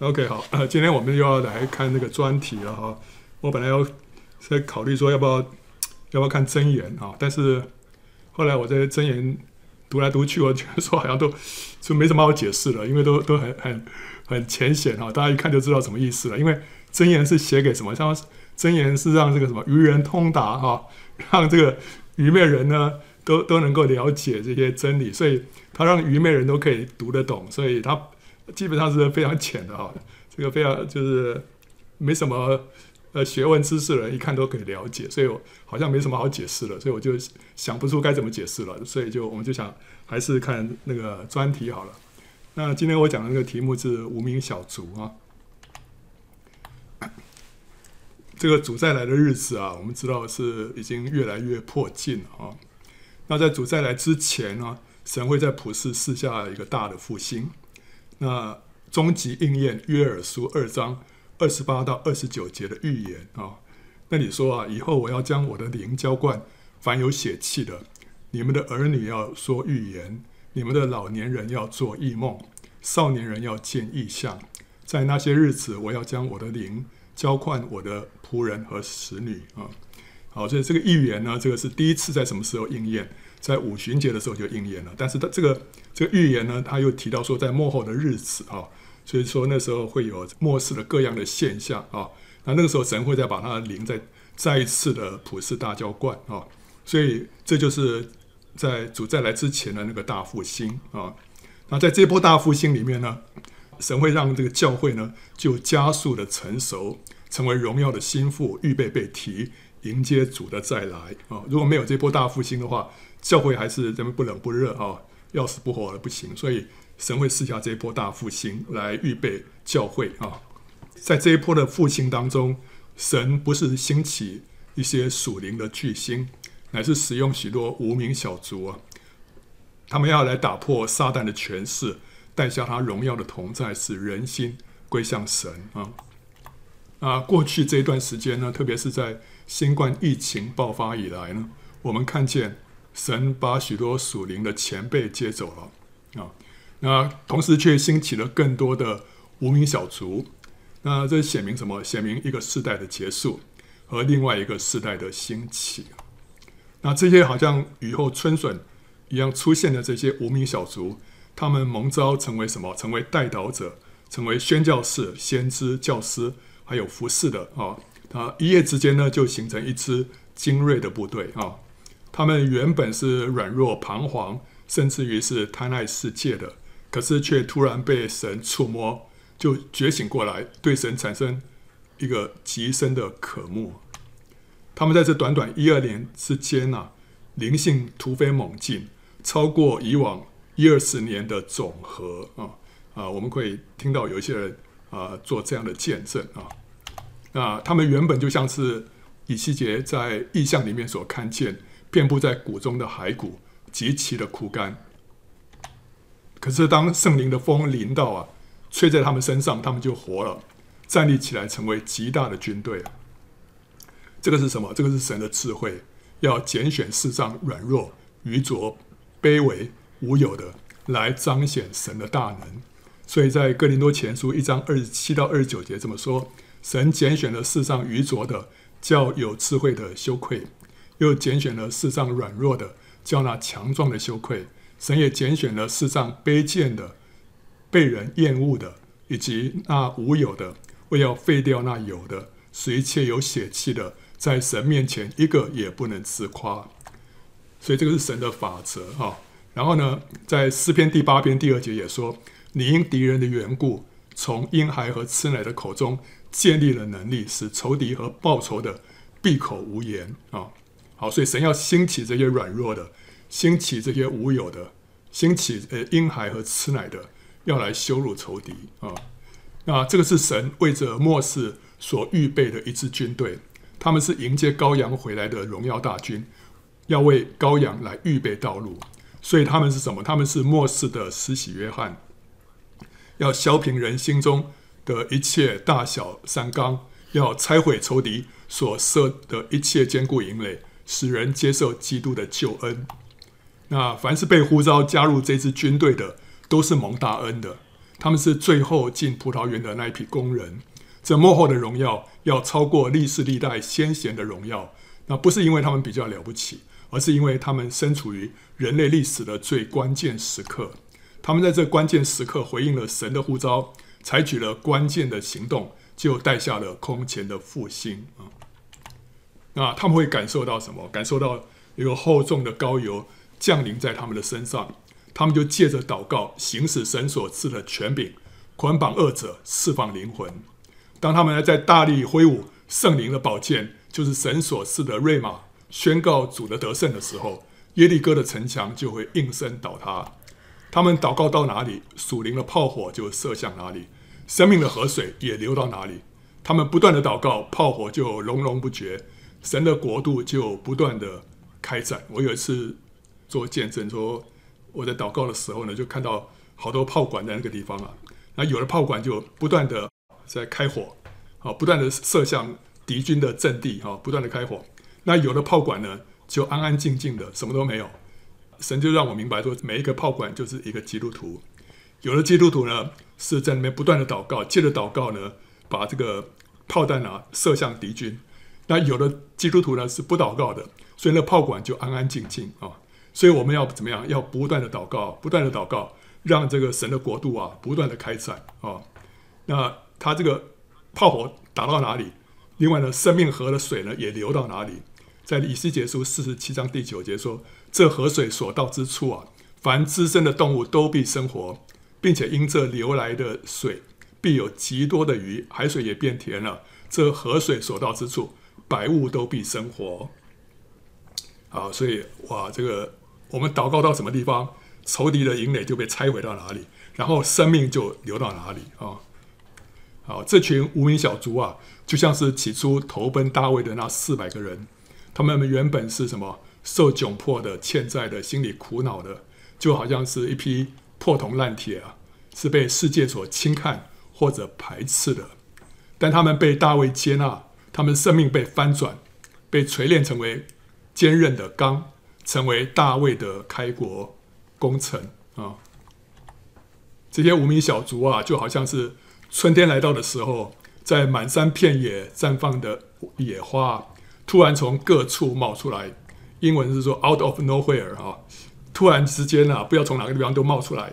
OK，好，呃，今天我们又要来看那个专题了哈。我本来要在考虑说要不要要不要看真言啊，但是后来我在真言读来读去，我觉得说好像都 就没什么好解释了，因为都都很很很浅显哈，大家一看就知道什么意思了。因为真言是写给什么？像真言是让这个什么愚人通达哈，让这个愚昧人呢都都能够了解这些真理，所以他让愚昧人都可以读得懂，所以他。基本上是非常浅的哈，这个非常就是没什么呃学问知识的人一看都可以了解，所以我好像没什么好解释了，所以我就想不出该怎么解释了，所以就我们就想还是看那个专题好了。那今天我讲的那个题目是无名小卒啊，这个主再来的日子啊，我们知道是已经越来越迫近了啊。那在主再来之前呢，神会在普世赐下一个大的复兴。那终极应验约珥书二章二十八到二十九节的预言啊，那你说啊，以后我要将我的灵浇灌凡有血气的，你们的儿女要说预言，你们的老年人要做异梦，少年人要见异象，在那些日子，我要将我的灵浇灌我的仆人和使女啊。好，所以这个预言呢，这个是第一次在什么时候应验？在五旬节的时候就应验了，但是它这个这个预言呢，他又提到说，在末后的日子啊，所以说那时候会有末世的各样的现象啊，那那个时候神会再把他的灵再再一次的普世大浇灌啊，所以这就是在主再来之前的那个大复兴啊，那在这波大复兴里面呢，神会让这个教会呢就加速的成熟，成为荣耀的心腹，预备被提迎接主的再来啊，如果没有这波大复兴的话。教会还是这么不冷不热啊，要死不活的不行，所以神会赐下这一波大复兴来预备教会啊。在这一波的复兴当中，神不是兴起一些属灵的巨星，乃是使用许多无名小卒啊，他们要来打破撒旦的权势，带下他荣耀的同在，使人心归向神啊。啊，过去这一段时间呢，特别是在新冠疫情爆发以来呢，我们看见。神把许多属灵的前辈接走了啊，那同时却兴起了更多的无名小卒，那这显明什么？显明一个世代的结束和另外一个世代的兴起。那这些好像雨后春笋一样出现的这些无名小卒，他们蒙召成为什么？成为代祷者，成为宣教士、先知、教师，还有服侍的啊。他一夜之间呢，就形成一支精锐的部队啊。他们原本是软弱彷徨，甚至于是贪爱世界的，可是却突然被神触摸，就觉醒过来，对神产生一个极深的渴慕。他们在这短短一二年之间呢、啊，灵性突飞猛进，超过以往一二十年的总和啊啊！我们可以听到有一些人啊做这样的见证啊。那他们原本就像是以西结在异象里面所看见。遍布在谷中的骸骨，极其的枯干。可是当圣灵的风临到啊，吹在他们身上，他们就活了，站立起来，成为极大的军队。这个是什么？这个是神的智慧，要拣选世上软弱、愚拙、卑微、无有的，来彰显神的大能。所以在哥林多前书一章二十七到二十九节这么说：神拣选了世上愚拙的，叫有智慧的羞愧。又拣选了世上软弱的，叫那强壮的羞愧；神也拣选了世上卑贱的、被人厌恶的，以及那无有的，为要废掉那有的，使一切有血气的，在神面前一个也不能自夸。所以这个是神的法则哈。然后呢，在诗篇第八篇第二节也说：“你因敌人的缘故，从婴孩和吃奶的口中建立了能力，使仇敌和报仇的闭口无言啊。”好，所以神要兴起这些软弱的，兴起这些无有的，兴起呃婴孩和吃奶的，要来羞辱仇敌啊。那这个是神为着末世所预备的一支军队，他们是迎接羔羊回来的荣耀大军，要为羔羊来预备道路。所以他们是什么？他们是末世的施洗约翰，要削平人心中的一切大小山冈，要拆毁仇敌所设的一切坚固营垒。使人接受基督的救恩。那凡是被呼召加入这支军队的，都是蒙大恩的。他们是最后进葡萄园的那一批工人。这幕后的荣耀要超过历世历代先贤的荣耀，那不是因为他们比较了不起，而是因为他们身处于人类历史的最关键时刻。他们在这关键时刻回应了神的呼召，采取了关键的行动，就带下了空前的复兴啊！那他们会感受到什么？感受到一个厚重的膏油降临在他们的身上，他们就借着祷告行使神所赐的权柄，捆绑恶者，释放灵魂。当他们在大力挥舞圣灵的宝剑，就是神所赐的锐马，宣告主的得胜的时候，耶利哥的城墙就会应声倒塌。他们祷告到哪里，属灵的炮火就射向哪里，生命的河水也流到哪里。他们不断的祷告，炮火就隆隆不绝，神的国度就不断的开展。我有一次做见证，说我在祷告的时候呢，就看到好多炮管在那个地方啊，那有的炮管就不断的在开火，啊，不断的射向敌军的阵地，哈，不断的开火。那有的炮管呢，就安安静静的，什么都没有。神就让我明白说，每一个炮管就是一个基督徒。有的基督徒呢，是在那边不断的祷告，借着祷告呢，把这个炮弹啊射向敌军。那有的基督徒呢是不祷告的，所以那炮管就安安静静啊。所以我们要怎么样？要不断的祷告，不断的祷告，让这个神的国度啊不断的开展啊。那他这个炮火打到哪里？另外呢，生命河的水呢也流到哪里？在以西结书四十七章第九节说。这河水所到之处啊，凡滋生的动物都必生活，并且因这流来的水，必有极多的鱼，海水也变甜了。这河水所到之处，百物都必生活。啊，所以哇，这个我们祷告到什么地方，仇敌的营垒就被拆毁到哪里，然后生命就流到哪里啊。好，这群无名小卒啊，就像是起初投奔大卫的那四百个人，他们原本是什么？受窘迫的、欠债的、心里苦恼的，就好像是一批破铜烂铁啊，是被世界所轻看或者排斥的。但他们被大卫接纳，他们生命被翻转，被锤炼成为坚韧的钢，成为大卫的开国功臣啊。这些无名小卒啊，就好像是春天来到的时候，在满山遍野绽放的野花，突然从各处冒出来。英文是说 “out of nowhere” 哈，突然之间啊，不知道从哪个地方都冒出来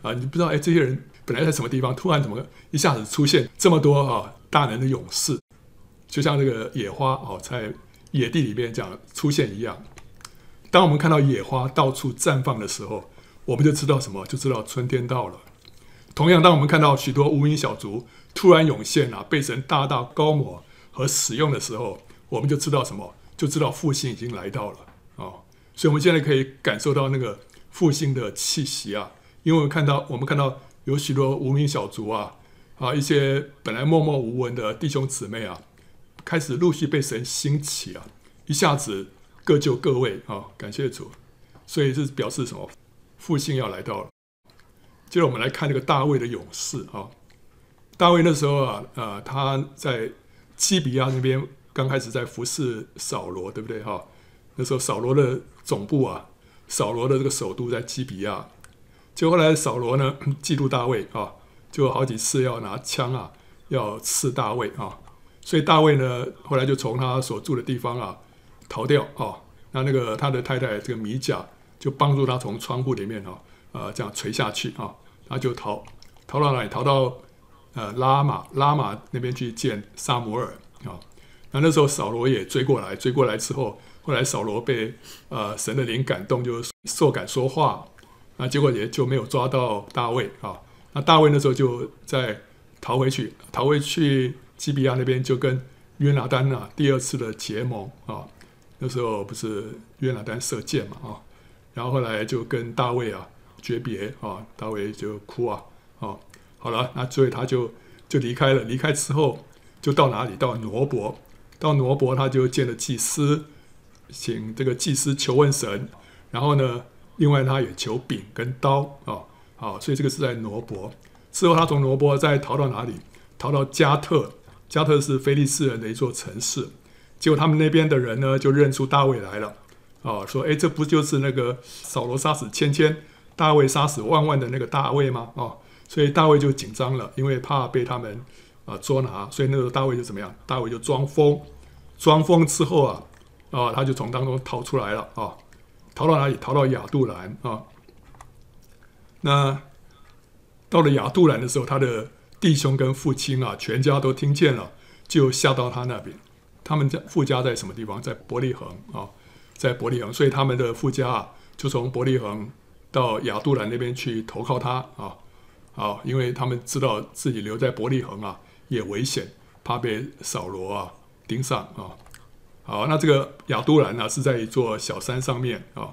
啊，你不知道哎，这些人本来在什么地方，突然怎么一下子出现这么多啊大能的勇士，就像这个野花哦，在野地里面这样出现一样。当我们看到野花到处绽放的时候，我们就知道什么？就知道春天到了。同样，当我们看到许多无名小卒突然涌现啊，被神大大高抹和使用的时候，我们就知道什么？就知道复兴已经来到了、哦，所以我们现在可以感受到那个复兴的气息啊，因为我们看到我们看到有许多无名小卒啊啊，一些本来默默无闻的弟兄姊妹啊，开始陆续被神兴起啊，一下子各就各位啊、感谢主，所以是表示什么？复兴要来到了。接着我们来看这个大卫的勇士啊、大卫那时候啊，呃，他在基比亚那边。刚开始在服侍扫罗，对不对哈？那时候扫罗的总部啊，扫罗的这个首都在基比亚。就后来扫罗呢，嫉妒大卫啊，就好几次要拿枪啊，要刺大卫啊。所以大卫呢，后来就从他所住的地方啊逃掉啊。那那个他的太太这个米甲就帮助他从窗户里面啊，呃，这样垂下去啊，他就逃逃到哪里？逃到呃拉玛拉玛那边去见撒摩尔啊。那那时候扫罗也追过来，追过来之后，后来扫罗被呃神的灵感动，就受感说话，那结果也就没有抓到大卫啊。那大卫那时候就再逃回去，逃回去基比亚那边就跟约拿单啊第二次的结盟啊。那时候不是约拿单射箭嘛啊，然后后来就跟大卫啊诀别啊，大卫就哭啊啊。好了，那所以他就就离开了，离开之后就到哪里？到挪伯。到挪伯，他就见了祭司，请这个祭司求问神。然后呢，另外他也求饼跟刀啊，好，所以这个是在挪伯。之后他从挪伯再逃到哪里？逃到加特，加特是非利士人的一座城市。结果他们那边的人呢，就认出大卫来了，啊，说：哎，这不就是那个扫罗杀死千千，大卫杀死万万的那个大卫吗？啊，所以大卫就紧张了，因为怕被他们啊、捉拿，所以那个大卫就怎么样？大卫就装疯，装疯之后啊，啊、他就从当中逃出来了啊，逃到哪里？逃到亚杜兰啊。那到了亚杜兰的时候，他的弟兄跟父亲啊，全家都听见了，就下到他那边。他们家父家在什么地方？在伯利恒啊，在伯利恒，所以他们的父家啊，就从伯利恒到亚杜兰那边去投靠他啊，啊，因为他们知道自己留在伯利恒啊也危险，怕被扫罗啊盯上啊。好，那这个亚杜兰呢是在一座小山上面啊，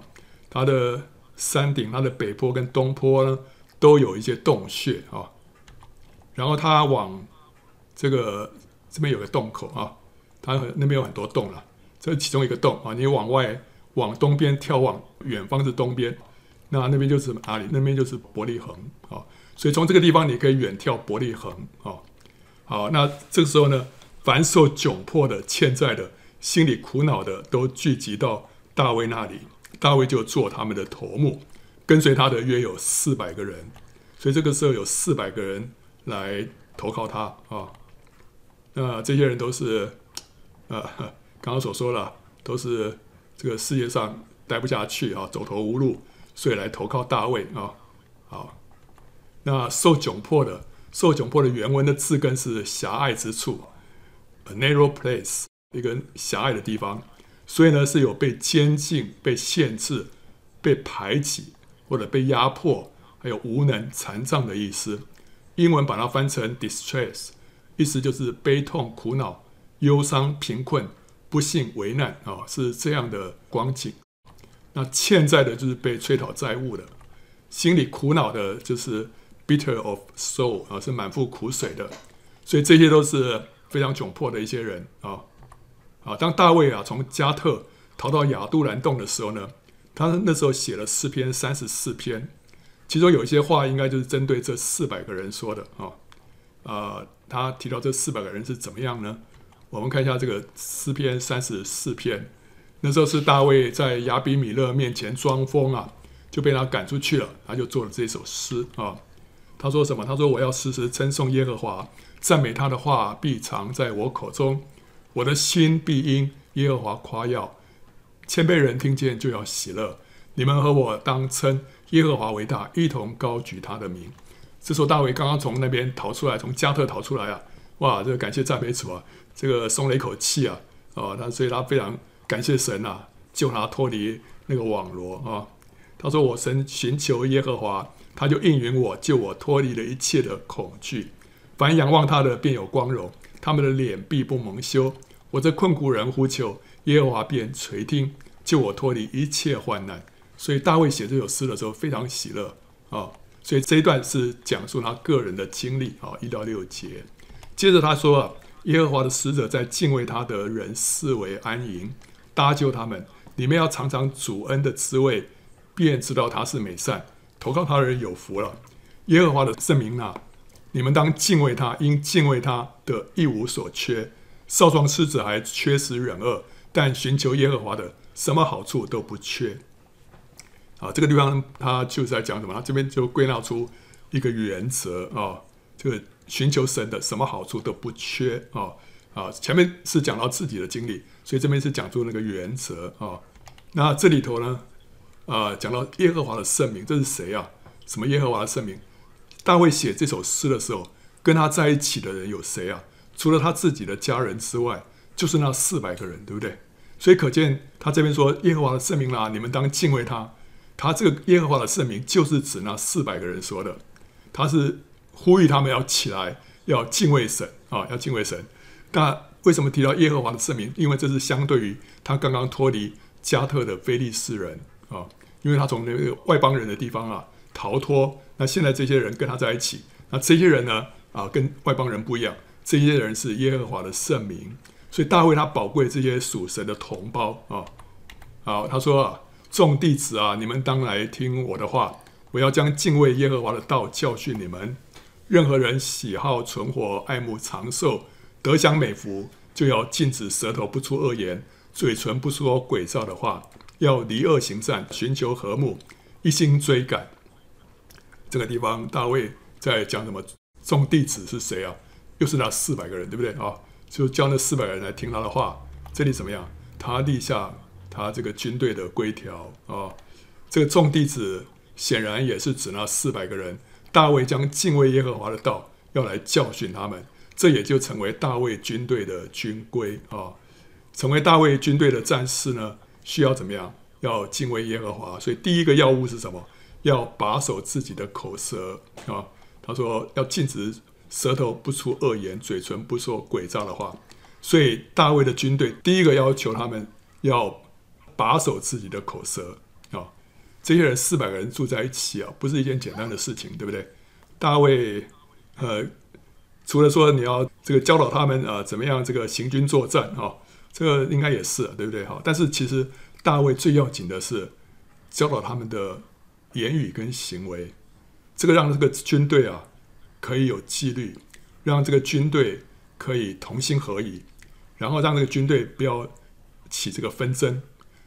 它的山顶、它的北坡跟东坡呢都有一些洞穴啊，然后他往这个这边有个洞口啊。它那边有很多洞了，这是其中一个洞啊。你往外往东边眺望，远方是东边，那那边就是哪里？那边就是伯利恒啊。所以从这个地方你可以远眺伯利恒啊。好，那这个时候呢，凡受窘迫的、欠债的、心里苦恼的，都聚集到大卫那里。大卫就做他们的头目，跟随他的约有四百个人。所以这个时候有四百个人来投靠他啊。那这些人都是。啊，刚刚所说了，都是这个世界上待不下去啊，走投无路，所以来投靠大卫啊。好，那受窘迫的，受窘迫的原文的字根是狭隘之处，a narrow place，一个狭隘的地方，所以呢是有被监禁、被限制、被排挤或者被压迫，还有无能、残障的意思。英文把它翻成 distress，意思就是悲痛、苦恼。忧伤、贫困、不幸、危难啊、是这样的光景。那欠债的，就是被催讨债务的；心里苦恼的，就是 bitter of soul 啊，是满腹苦水的。所以这些都是非常窘迫的一些人啊啊！当大卫啊从加特逃到亚杜兰洞的时候呢，他那时候写了诗篇三十四篇，其中有一些话应该就是针对这四百个人说的啊、呃！他提到这四百个人是怎么样呢？我们看一下这个诗篇三十四篇，那时候是大卫在亚比米勒面前装疯啊，就被他赶出去了，他就做了这首诗啊。他说什么？他说：“我要时时称颂耶和华，赞美他的话必常在我口中，我的心必因耶和华夸耀。谦卑人听见就要喜乐。你们和我当称耶和华为大，一同高举他的名。”这时候大卫刚刚从那边逃出来，从加特逃出来啊。哇，这个感谢赞美主啊，这个松了一口气啊，啊，他所以他非常感谢神啊，救他脱离那个网罗啊。他说：“我神寻求耶和华，他就应允我，救我脱离了一切的恐惧。凡仰望他的，便有光荣，他们的脸必不蒙羞。我这困苦人呼求耶和华，便垂听，救我脱离一切患难。”所以大卫写这首诗的时候非常喜乐啊。所以这一段是讲述他个人的经历啊，一到六节。接着他说啊，耶和华的使者在敬畏他的人视为安营，搭救他们。你们要尝尝主恩的滋味，便知道他是美善。投靠他的人有福了。耶和华的圣名啊，你们当敬畏他，因敬畏他的一无所缺。少壮狮子还缺食忍饿，但寻求耶和华的，什么好处都不缺。啊，这个地方他就是在讲什么？他这边就归纳出一个原则啊，这个。寻求神的什么好处都不缺啊啊、前面是讲到自己的经历，所以这边是讲出那个原则啊、那这里头呢，啊、讲到耶和华的圣名，这是谁啊？什么耶和华的圣名？大卫写这首诗的时候，跟他在一起的人有谁啊？除了他自己的家人之外，就是那四百个人，对不对？所以可见他这边说耶和华的圣名啦，你们当敬畏他。他这个耶和华的圣名，就是指那四百个人说的，他是。呼吁他们要起来，要敬畏神啊，要敬畏神。那为什么提到耶和华的圣名？因为这是相对于他刚刚脱离加特的非利士人啊，因为他从那个外邦人的地方啊逃脱。那现在这些人跟他在一起，那这些人呢啊，跟外邦人不一样，这些人是耶和华的圣名。所以大卫他宝贵这些属神的同胞啊。好，他说啊，众弟子啊，你们当来听我的话，我要将敬畏耶和华的道教训你们。任何人喜好存活、爱慕长寿、得享美福，就要禁止舌头不出恶言，嘴唇不说诡诈的话，要离恶行善，寻求和睦，一心追赶。这个地方，大卫在讲什么众弟子是谁啊？又是那四百个人，对不对啊？就叫那四百个人来听他的话。这里怎么样？他立下 他这个军队的规条啊。这个众弟子显然也是指那四百个人。大卫将敬畏耶和华的道要来教训他们，这也就成为大卫军队的军规啊。成为大卫军队的战士呢，需要怎么样？要敬畏耶和华。所以第一个要务是什么？要把守自己的口舌啊。他说要禁止舌头不出恶言，嘴唇不说诡诈的话。所以大卫的军队第一个要求他们要把守自己的口舌啊。这些人四百个人住在一起啊，不是一件简单的事情，对不对？大卫呃，除了说你要这个教导他们啊，怎么样这个行军作战啊，这个应该也是对不对？哈，但是其实大卫最要紧的是教导他们的言语跟行为，这个让这个军队啊可以有纪律，让这个军队可以同心合意。然后让这个军队不要起这个纷争，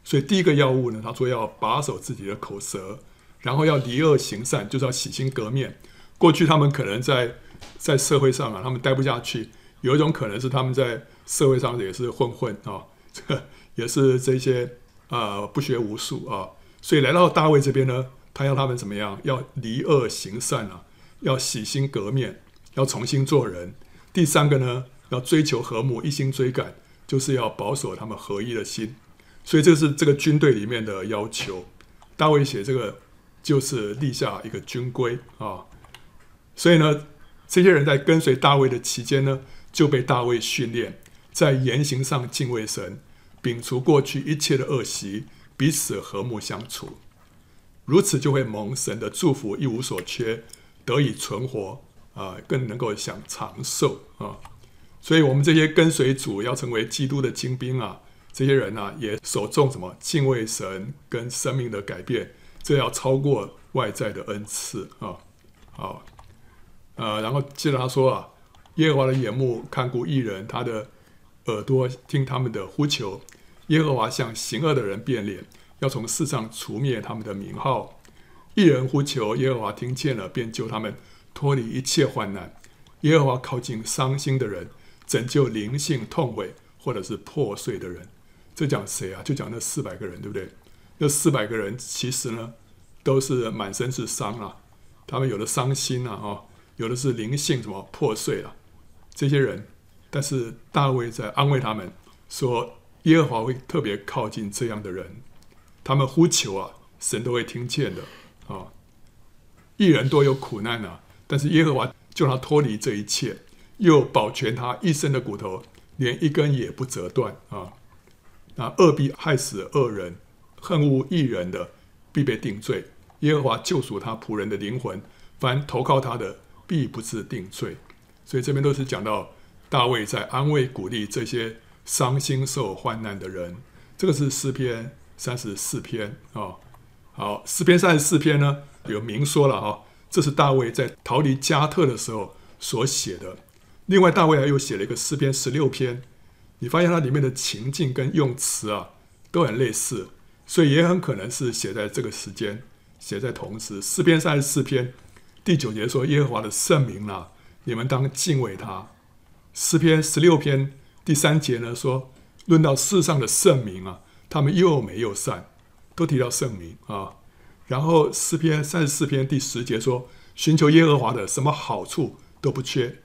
所以第一个要务呢，他说要把守自己的口舌，然后要离恶行善，就是要洗心革面。过去他们可能在在社会上啊，他们待不下去，有一种可能是他们在社会上也是混混啊，这 也是这些啊、不学无术啊，所以来到大卫这边呢，他要他们怎么样？要离恶行善啊，要洗心革面，要重新做人。第三个呢？要追求和睦，一心追赶，就是要保守他们合一的心。所以这是这个军队里面的要求。大卫写这个就是立下一个军规啊。所以呢，这些人在跟随大卫的期间呢，就被大卫训练，在言行上敬畏神，摒除过去一切的恶习，彼此和睦相处。如此就会蒙神的祝福，一无所缺，得以存活啊，更能够享长寿啊。所以，我们这些跟随主要成为基督的精兵啊，这些人呢、也守重什么敬畏神跟生命的改变，这要超过外在的恩赐啊。好，呃，然后接着他说啊，耶和华的眼目看顾义人，他的耳朵听他们的呼求。耶和华向行恶的人变脸，要从世上除灭他们的名号。一人呼求，耶和华听见了，便救他们脱离一切患难。耶和华靠近伤心的人。拯救灵性痛悔或者是破碎的人，这讲谁啊？就讲那四百个人，对不对？那四百个人其实呢，都是满身是伤啊。他们有的伤心啊，哦，有的是灵性什么破碎了。这些人，但是大卫在安慰他们，说耶和华会特别靠近这样的人，他们呼求啊，神都会听见的啊。一人多有苦难啊，但是耶和华救他脱离这一切。又保全他一生的骨头，连一根也不折断啊！那恶必害死恶人，恨恶义人的必被定罪。耶和华救赎他仆人的灵魂，凡投靠他的必不致定罪。所以这边都是讲到大卫在安慰鼓励这些伤心受患难的人。这个是诗篇三十四篇啊。好，诗篇三十四篇呢，有明说了哈，这是大卫在逃离迦特的时候所写的。另外，大卫还又写了一个诗篇十六篇，你发现它里面的情境跟用词啊都很类似，所以也很可能是写在这个时间，写在同时。诗篇三十四篇第九节说：“耶和华的圣名啊，你们当敬畏他。”诗篇十六篇第三节呢说：“论到世上的圣名啊，他们又美又善，都提到圣名啊。”然后诗篇三十四篇第十节说：“寻求耶和华的，什么好处都不缺。”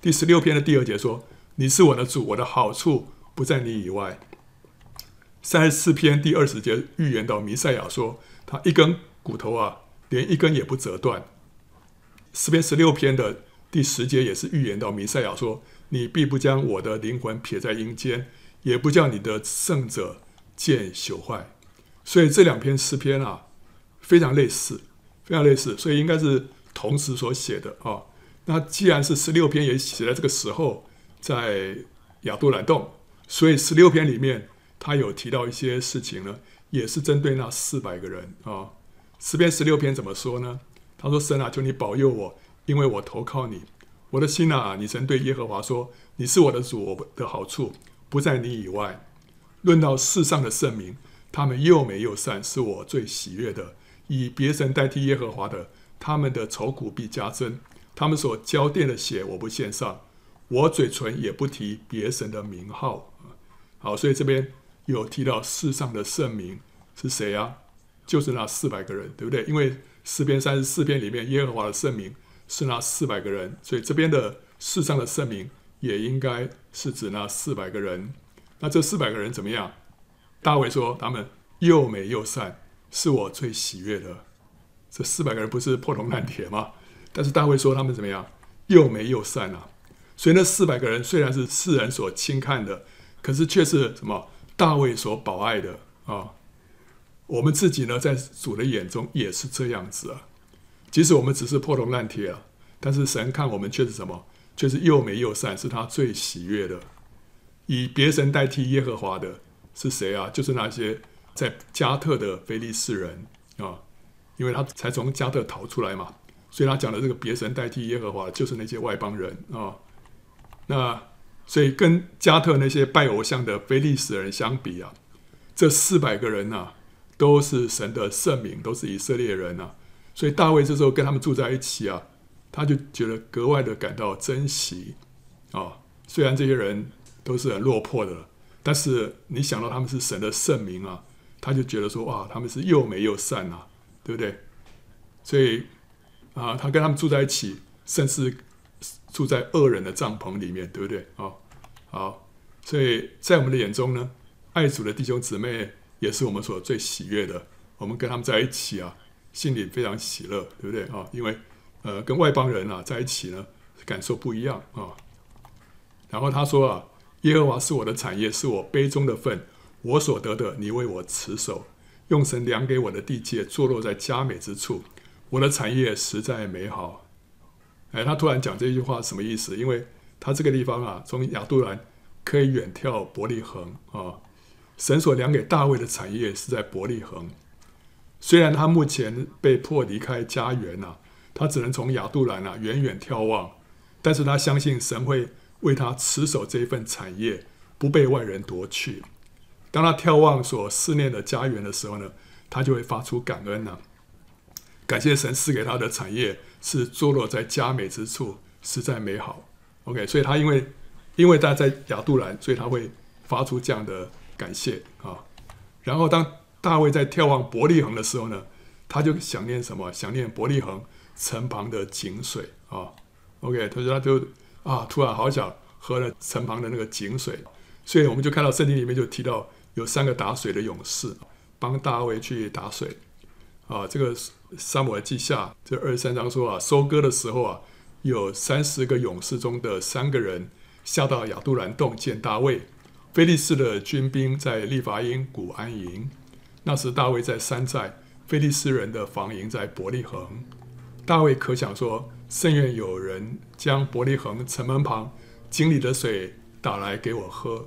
第十六篇的第二节说：“你是我的主，我的好处不在你以外。”三十四篇第二十节预言到弥赛亚说：“他一根骨头啊，连一根也不折断。”诗篇十六篇的第十节也是预言到弥赛亚说：“你必不将我的灵魂撇在阴间，也不叫你的圣者见朽坏。”所以这两篇诗篇啊，非常类似，非常类似，所以应该是同时所写的啊。那既然是十六篇也写在这个时候，在亚杜兰洞，所以十六篇里面他有提到一些事情呢，也是针对那四百个人啊。十篇十六篇怎么说呢？他说：“神啊，求你保佑我，因为我投靠你。我的心啊，你曾对耶和华说，你是我的主，我的好处不在你以外。论到世上的圣名，他们又美又善，是我最喜悦的。以别神代替耶和华的，他们的愁苦必加增。”他们所浇奠的血，我不献上，我嘴唇也不提别神的名号。好，所以这边有提到世上的圣名是谁啊？就是那四百个人，对不对？因为诗篇三十四篇里面，耶和华的圣名是那四百个人，所以这边的世上的圣名也应该是指那四百个人。那这四百个人怎么样？大卫说他们又美又善，是我最喜悦的。这四百个人不是破铜烂铁吗？但是大卫说他们怎么样？又美又善啊！所以那四百个人虽然是世人所轻看的，可是却是什么？大卫所保爱的啊！我们自己呢，在主的眼中也是这样子啊。即使我们只是破铜烂铁啊，但是神看我们却是什么？却是又美又善，是他最喜悦的。以别神代替耶和华的是谁啊？就是那些在加特的非利士人啊，因为他才从加特逃出来嘛，所以他讲的这个别神代替耶和华，就是那些外邦人啊。那所以跟加特那些拜偶像的非利士人相比啊，这四百个人啊。都是神的圣民，都是以色列人啊，所以大卫这时候跟他们住在一起啊，他就觉得格外的感到珍惜啊。虽然这些人都是很落魄的，但是你想到他们是神的圣民啊，他就觉得说哇，他们是又美又善啊，对不对？所以啊，他跟他们住在一起，甚至住在恶人的帐篷里面，对不对？啊，好，所以在我们的眼中呢，爱主的弟兄姊妹。也是我们所最喜悦的，我们跟他们在一起啊，心里非常喜乐，对不对啊？因为呃，跟外邦人啊在一起呢，感受不一样啊。然后他说啊，耶和华是我的产业，是我杯中的分，我所得的，你为我持守，用神量给我的地界，坐落在佳美之处，我的产业实在美好。哎，他突然讲这句话什么意思？因为他这个地方啊，从亚杜兰可以远眺伯利恒啊。神所量给大卫的产业是在伯利恒，虽然他目前被迫离开家园呐，他只能从亚杜兰啊远远眺望，但是他相信神会为他持守这一份产业，不被外人夺去。当他眺望所思念的家园的时候呢，他就会发出感恩呐，感谢神赐给他的产业是坐落在佳美之处，实在美好。OK，所以他因为因为他在亚杜兰，所以他会发出这样的。感谢啊！然后当大卫在眺望伯利恒的时候呢，他就想念什么？想念伯利恒城旁的井水啊。OK，他说他就啊，突然好想喝了城旁的那个井水，所以我们就看到圣经里面就提到有三个打水的勇士帮大卫去打水啊。这个撒母耳记下这二十三章说啊，收割的时候啊，有三十个勇士中的三个人下到亚杜兰洞见大卫。非利士的军兵在利乏音谷安营，那时大卫在山寨，非利士人的防营在伯利恒。大卫可想说，甚愿有人将伯利恒城门旁井里的水打来给我喝。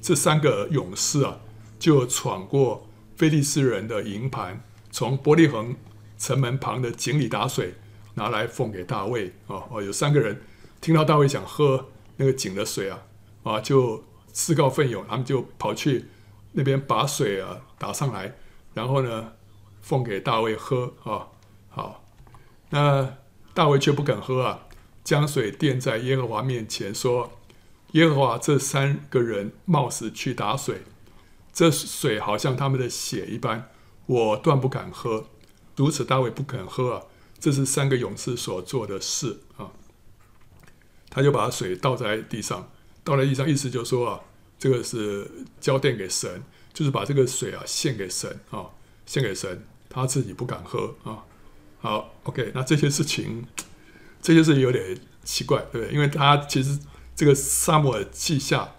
这三个勇士啊，就闯过非利士人的营盘，从伯利恒城门旁的井里打水，拿来奉给大卫。哦哦，有三个人听到大卫想喝那个井的水啊，啊就。自告奋勇，他们就跑去那边把水啊打上来，然后呢，奉给大卫喝啊。好，那大卫却不肯喝啊，将水奠在耶和华面前，说：“耶和华，这三个人冒死去打水，这水好像他们的血一般，我断不敢喝。如此，大卫不肯喝啊，这是三个勇士所做的事啊。他就把水倒在地上。”倒在地上，意思就是说啊，这个是交奠给神，就是把这个水啊献给神啊，献给神，他自己不敢喝啊。好，OK，那这些事情，这些事情有点奇怪，对不对？因为他其实这个撒母耳记下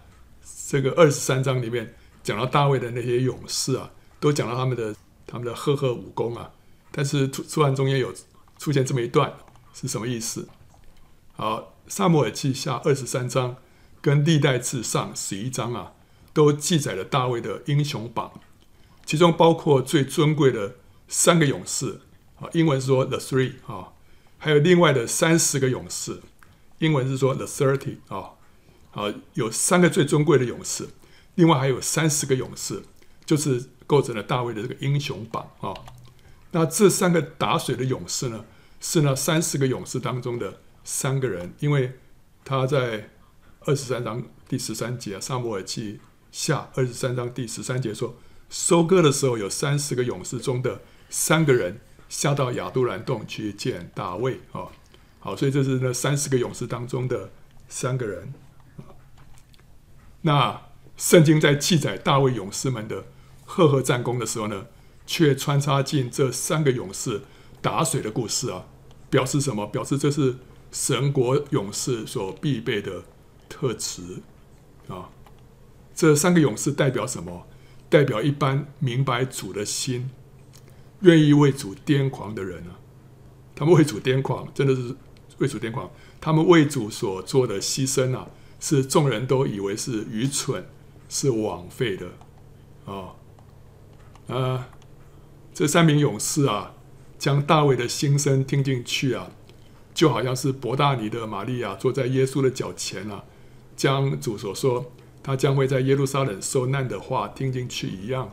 这个二十三章里面讲到大卫的那些勇士啊，都讲到他们的他们的赫赫武功啊，但是突突然中间有出现这么一段，是什么意思？好，撒母耳记下二十三章。跟历代志上十一章啊，都记载了大卫的英雄榜，其中包括最尊贵的三个勇士啊，英文是说 the three 啊，还有另外的三十个勇士，英文是说 the thirty 啊，啊，有三个最尊贵的勇士，另外还有三十个勇士，就是构成了大卫的这个英雄榜啊。那这三个打水的勇士呢，是那三十个勇士当中的三个人，因为他在二十三章第十三节，撒母耳记下二十三章第十三节说，收割的时候有三十个勇士中的三个人下到亚杜兰洞去见大卫啊。好，所以这是那三十个勇士当中的三个人。那圣经在记载大卫勇士们的赫赫战功的时候呢，却穿插进这三个勇士打水的故事啊，表示什么？表示这是神国勇士所必备的特质啊。这三个勇士代表什么？代表一般明白主的心，愿意为主癫狂的人啊。他们为主癫狂，真的是。为主癫狂，他们为主所做的牺牲啊，是众人都以为是愚蠢、是枉费的啊。呃，这三名勇士啊，将大卫的心声听进去啊，就好像是伯大尼的玛利亚坐在耶稣的脚前啊，将主所说他将会在耶路撒冷受难的话听进去一样，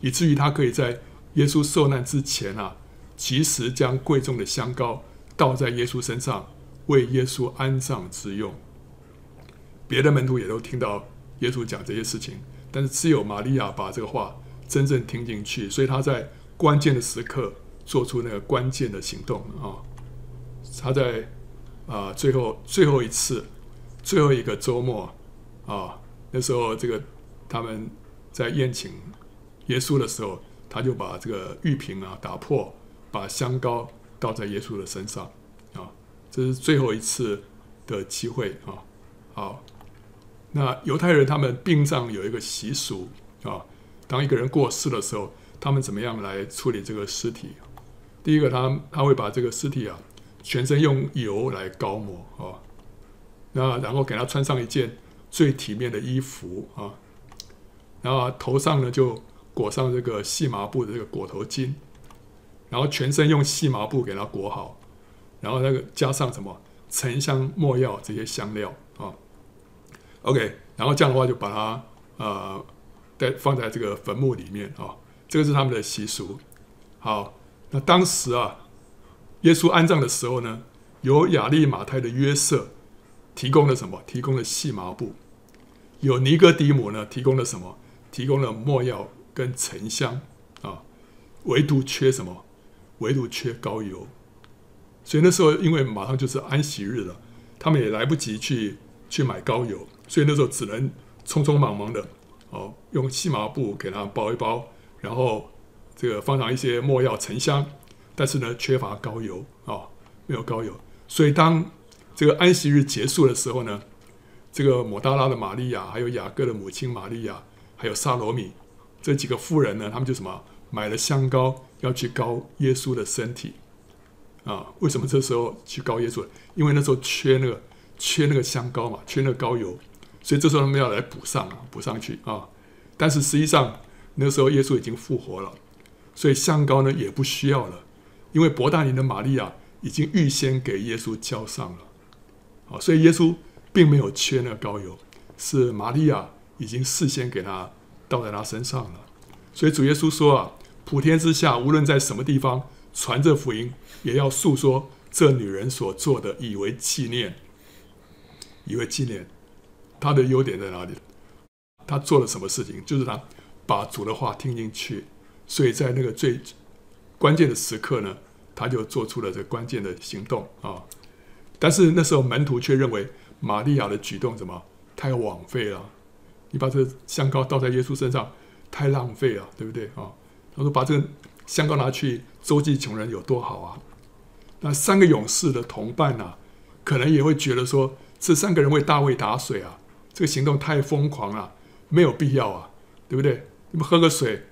以至于他可以在耶稣受难之前啊，及时将贵重的香膏。倒在耶稣身上，为耶稣安葬之用。别的门徒也都听到耶稣讲这些事情，但是只有玛利亚把这个话真正听进去，所以他在关键的时刻做出那个关键的行动啊！他在啊最后最后一次最后一个周末啊，那时候这个他们在宴请耶稣的时候，他就把这个玉瓶啊打破，把香膏。倒在耶稣的身上，啊，这是最后一次的机会啊！好，那犹太人他们殡葬有一个习俗啊，当一个人过世的时候，他们怎么样来处理这个尸体？第一个，他他会把这个尸体啊，全身用油来膏抹啊，那然后给他穿上一件最体面的衣服啊，然后头上呢就裹上这个细麻布的这个裹头巾。然后全身用细麻布给它裹好，然后那个加上什么沉香、墨药这些香料啊。OK，然后这样的话就把它呃在放在这个坟墓里面啊。这个是他们的习俗。好，那当时啊，耶稣安葬的时候呢，有亚利马太的约瑟提供了什么？提供了细麻布。有尼哥底母呢，提供了什么？提供了没药跟沉香啊。唯独缺什么？唯独缺膏油，所以那时候因为马上就是安息日了，他们也来不及去去买膏油，所以那时候只能匆匆忙忙的哦，用细麻布给他包一包，然后这个放上一些没药沉香，但是呢缺乏膏油啊、没有膏油，所以当这个安息日结束的时候呢，这个抹大拉的玛利亚，还有雅各的母亲玛利亚，还有撒罗米这几个妇人呢，他们就什么买了香膏。要去膏耶稣的身体啊？为什么这时候去膏耶稣？因为那时候缺那个缺那个香膏嘛，缺那个膏油，所以这时候他们要来补上啊，补上去啊。但是实际上那个时候耶稣已经复活了，所以香膏呢也不需要了，因为伯大尼的玛利亚已经预先给耶稣浇上了啊，所以耶稣并没有缺那个膏油，是玛利亚已经事先给他倒在他身上了。所以主耶稣说啊。普天之下，无论在什么地方传这福音，也要述说这女人所做的，以为纪念。以为纪念，他的优点在哪里？他做了什么事情？就是他把主的话听进去，所以在那个最关键的时刻呢，他就做出了这关键的行动啊。但是那时候门徒却认为玛利亚的举动怎么太枉费了？你把这香膏倒在耶稣身上，太浪费了，对不对啊？他说：“把这个香膏拿去周济穷人有多好啊？那三个勇士的同伴呢、可能也会觉得说，这三个人为大卫打水啊，这个行动太疯狂了，没有必要啊，对不对？你们喝个水，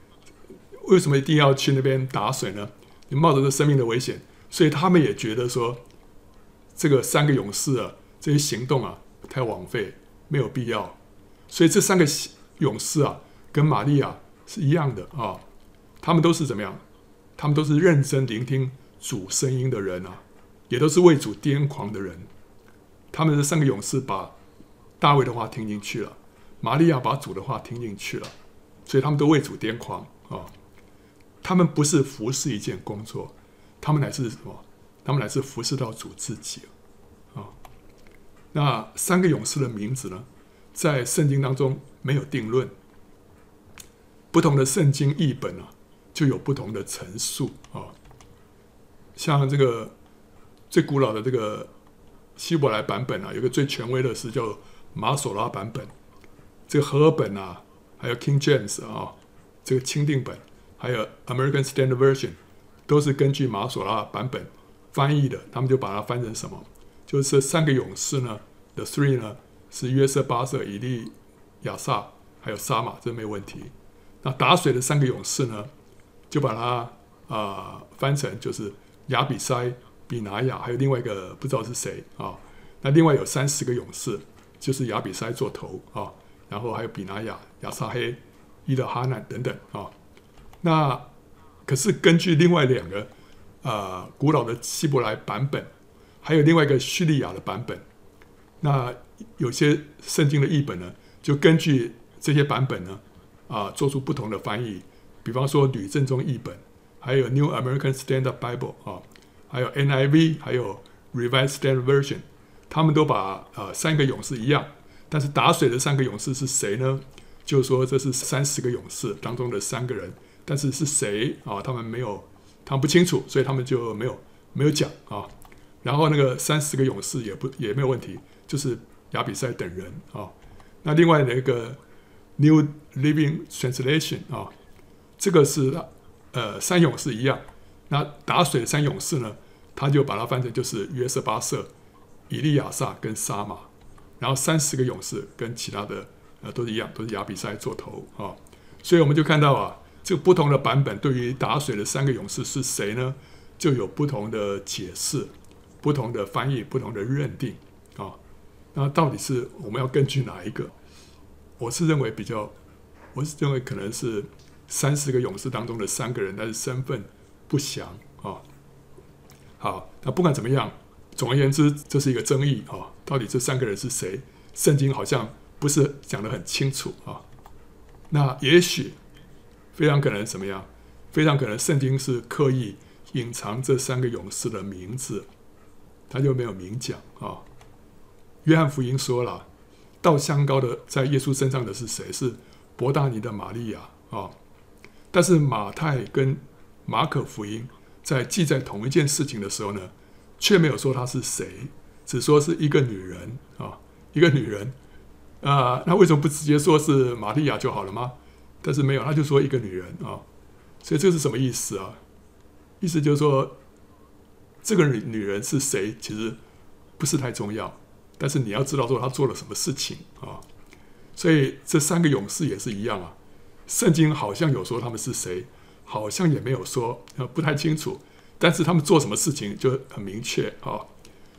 为什么一定要去那边打水呢？你冒着这生命的危险，所以他们也觉得说，这个三个勇士啊，这些行动啊，太枉费，没有必要。所以这三个勇士啊，跟玛利亚是一样的啊。”他们都是怎么样？他们都是认真聆听主声音的人啊，也都是为主癫狂的人。他们这三个勇士把大卫的话听进去了，玛利亚把主的话听进去了，所以他们都为主癫狂啊。他们不是服侍一件工作，他们乃是什么？他们乃是服侍到主自己啊。那三个勇士的名字呢，在圣经当中没有定论，不同的圣经译本啊，就有不同的陈述啊。像这个最古老的这个希伯来版本啊，有个最权威的是叫马索拉版本，这个和合本啊，还有 King James 啊，这个钦定本，还有 American Standard Version，都是根据马索拉版本翻译的。他们就把它翻成什么？就是这三个勇士呢，The Three 呢是约瑟、巴瑟、以利亚撒，还有沙马，这没问题。那打水的三个勇士呢，就把它啊、呃、翻成就是亚比塞、比拿雅，还有另外一个不知道是谁啊。那另外有三十个勇士，就是亚比筛做头啊，然后还有比拿雅、亚撒黑、伊勒哈难等等啊。那可是根据另外两个啊、古老的希伯来版本，还有另外一个叙利亚的版本，那有些圣经的译本呢，就根据这些版本呢啊、做出不同的翻译。比方说吕正中译本，还有 New American Standard Bible 啊，还有 NIV，还有 Revised Standard Version。他们都把呃三个勇士一样，但是打水的三个勇士是谁呢？就是说这是三十个勇士当中的三个人，但是是谁啊？他们没有，他们不清楚，所以他们就没有没有讲啊。然后那个三十个勇士也不也没有问题，就是亚比赛等人啊。那另外那个 New Living Translation 啊，这个是呃三勇士一样，那打水的三勇士呢，他就把它翻成就是约瑟巴瑟。以利亚撒跟沙马，然后三十个勇士跟其他的呃都是一样，都是亚比赛做头啊、所以我们就看到啊，这个不同的版本对于打水的三个勇士是谁呢？就有不同的解释、不同的翻译、不同的认定啊、那到底是我们要根据哪一个？我是认为比较，我是认为可能是三十个勇士当中的三个人，但是身份不详啊、好，那不管怎么样。总而言之，这是一个争议啊！到底这三个人是谁？圣经好像不是讲得很清楚啊。那也许非常可能怎么样？非常可能圣经是刻意隐藏这三个勇士的名字，他就没有明讲啊。约翰福音说了，倒香膏的在耶稣身上的是谁？是伯大尼的玛利亚啊。但是马太跟马可福音在记载同一件事情的时候呢，却没有说她是谁，只说是一个女人啊，一个女人啊，那为什么不直接说是玛利亚就好了吗？但是没有，他就说一个女人啊，所以这是什么意思啊？意思就是说，这个女女人是谁，其实不是太重要，但是你要知道说她做了什么事情啊。所以这三个勇士也是一样啊，圣经好像有说他们是谁，好像也没有说，不太清楚。但是他们做什么事情就很明确啊，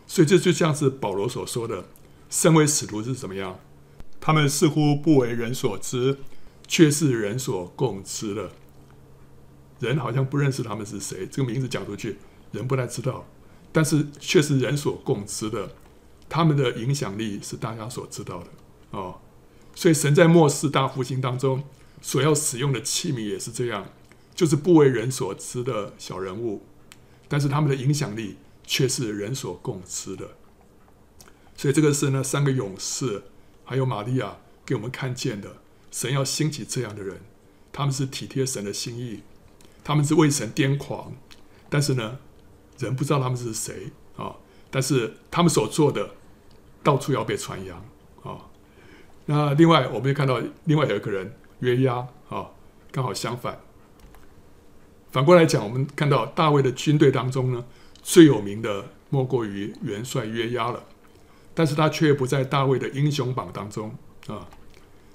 所以这就像是保罗所说的，身为使徒是怎么样？他们似乎不为人所知，却是人所共知的。人好像不认识他们是谁，这个名字讲出去，人不太知道，但是却是人所共知的。他们的影响力是大家所知道的哦。所以神在末世大复兴当中所要使用的器皿也是这样，就是不为人所知的小人物。但是他们的影响力却是人所共知的，所以这个是呢三个勇士，还有玛利亚给我们看见的。神要兴起这样的人，他们是体贴神的心意，他们是为神癫狂。但是呢，人不知道他们是谁啊。但是他们所做的，到处要被传扬啊。那另外，我们又看到另外有一个人约押啊，刚好相反。反过来讲，我们看到大卫的军队当中呢，最有名的莫过于元帅约押了，但是他却不在大卫的英雄榜当中啊。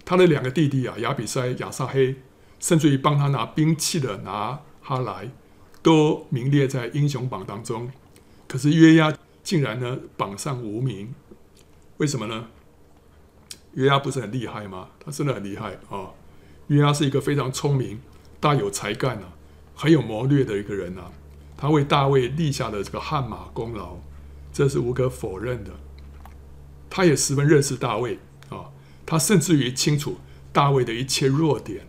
他的两个弟弟啊，亚比筛、亚撒黑，甚至于帮他拿兵器的拿哈莱，都名列在英雄榜当中。可是约押竟然呢，榜上无名，为什么呢？约押不是很厉害吗？他真的很厉害啊！约押是一个非常聪明、大有才干啊。很有谋略的一个人啊，他为大卫立下的这个汗马功劳，这是无可否认的。他也十分认识大卫啊，他甚至于清楚大卫的一切弱点，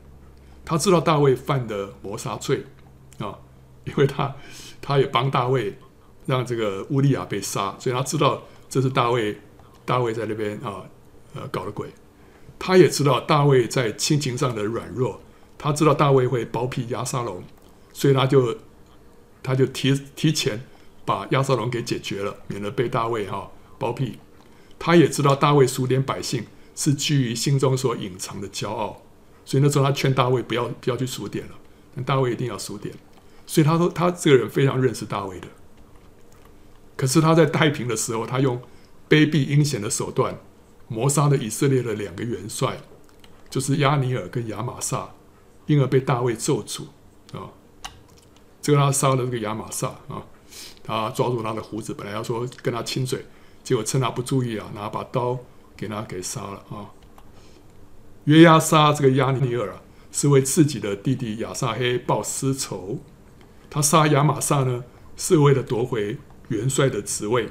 他知道大卫犯的谋杀罪啊，因为他他也帮大卫让这个乌利亚被杀，所以他知道这是大卫，大卫在那边啊，呃，搞的鬼。他也知道大卫在亲情上的软弱，他知道大卫会包庇押沙龙，所以他就他就提提前把亚瑟龙给解决了，免得被大卫哈、包庇。他也知道大卫数点百姓是基于心中所隐藏的骄傲，所以那时候他劝大卫不要不要去数点了，但大卫一定要数点。所以他说他这个人非常认识大卫的。可是他在太平的时候，他用卑鄙阴险的手段。谋杀了以色列的两个元帅，就是亚尼尔跟亚玛撒，因而被大卫咒诅啊。这个他杀了这个亚玛撒啊，他抓住他的胡子，本来要说跟他亲嘴，结果趁他不注意啊，拿把刀给他给杀了啊。约押杀这个亚尼尔啊，是为自己的弟弟亚撒黑报私仇；他杀亚玛撒呢，是为了夺回元帅的职位。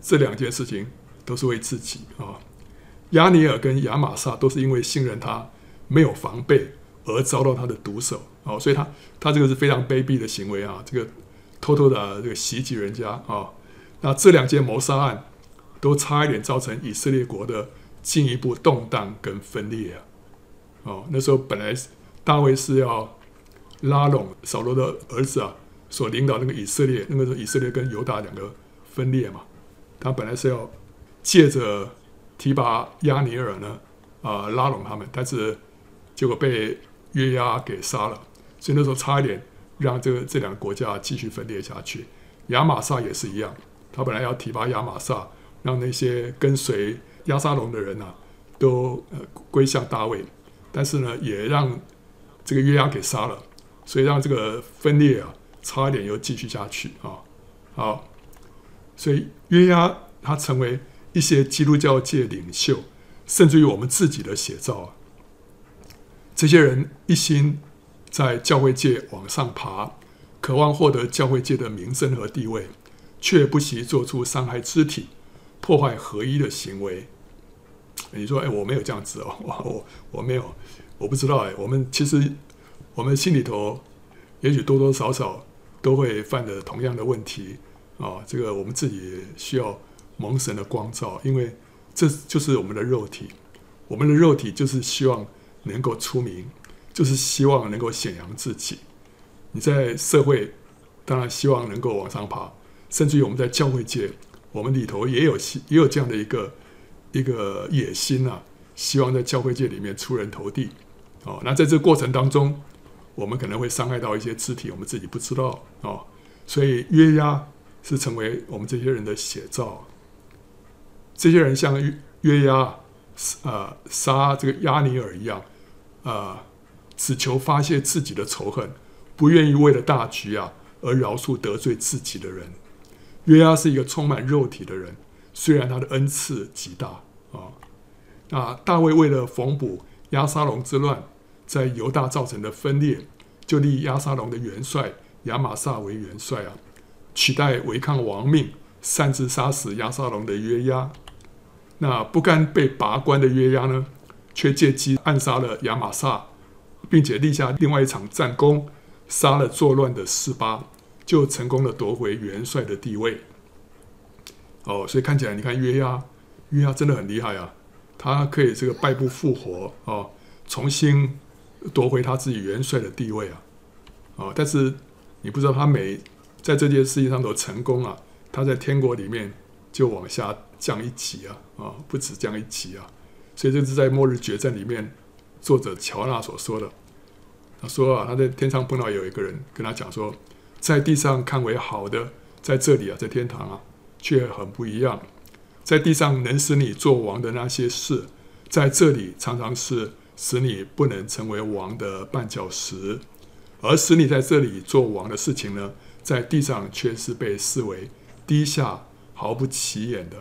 这两件事情。都是为自己啊！亚尼尔跟亚玛撒都是因为信任他，没有防备而遭到他的毒手哦！所以他他这个是非常卑鄙的行为啊！这个偷偷的这个袭击人家啊！那这两件谋杀案都差一点造成以色列国的进一步动荡跟分裂啊！哦，那时候本来大卫是要拉拢扫罗的儿子啊，所领导那个以色列，那个时候以色列跟犹大两个分裂嘛，他本来是要。借着提拔亚尼尔呢，啊、拉拢他们，但是结果被约押给杀了，所以那时候差一点让这个这两个国家继续分裂下去。亚玛撒也是一样，他本来要提拔亚玛撒，让那些跟随亚沙龙的人呐、啊，都呃归向大卫，但是呢，也让这个约押给杀了，所以让这个分裂啊，差一点又继续下去啊，好，所以约押他成为。一些基督教界领袖，甚至于我们自己的写照啊，这些人一心在教会界往上爬，渴望获得教会界的名声和地位，却不惜做出伤害肢体、破坏合一的行为。你说，哎，我没有这样子哦，我我没有，我不知道哎。我们其实我们心里头，也许多多少少都会犯着同样的问题啊。这个我们自己需要。蒙神的光照，因为这就是我们的肉体，我们的肉体就是希望能够出名，就是希望能够显扬自己。你在社会当然希望能够往上爬，甚至于我们在教会界，我们里头也有也有这样的一个一个野心啊，希望在教会界里面出人头地。哦，那在这个过程当中，我们可能会伤害到一些肢体，我们自己不知道哦。所以约押是成为我们这些人的写照。这些人像约押，呃，杀这个押尼珥一样，呃，只求发泄自己的仇恨，不愿意为了大局啊而饶恕得罪自己的人。约押是一个充满肉体的人，虽然他的恩赐极大啊。那大卫为了缝补押沙龙之乱在犹大造成的分裂，就立押沙龙的元帅亚玛撒为元帅啊，取代违抗王命、擅自杀死押沙龙的约押。那不甘被拔官的约押呢，却借机暗杀了亚玛撒，并且立下另外一场战功，杀了作乱的四八，就成功的夺回元帅的地位。哦，所以看起来，你看约押，约押真的很厉害啊，他可以这个败部复活哦，重新夺回他自己元帅的地位啊，哦，但是你不知道他每在这件事情上都成功啊，他在天国里面就往下。降一级啊啊，不止降一级啊，所以这是在末日决战里面，作者乔纳所说的。他说啊，他在天上碰到有一个人跟他讲说，在地上看为好的，在这里啊，在天堂啊，却很不一样。在地上能使你做王的那些事，在这里常常是使你不能成为王的绊脚石，而使你在这里做王的事情呢，在地上却是被视为低下、毫不起眼的。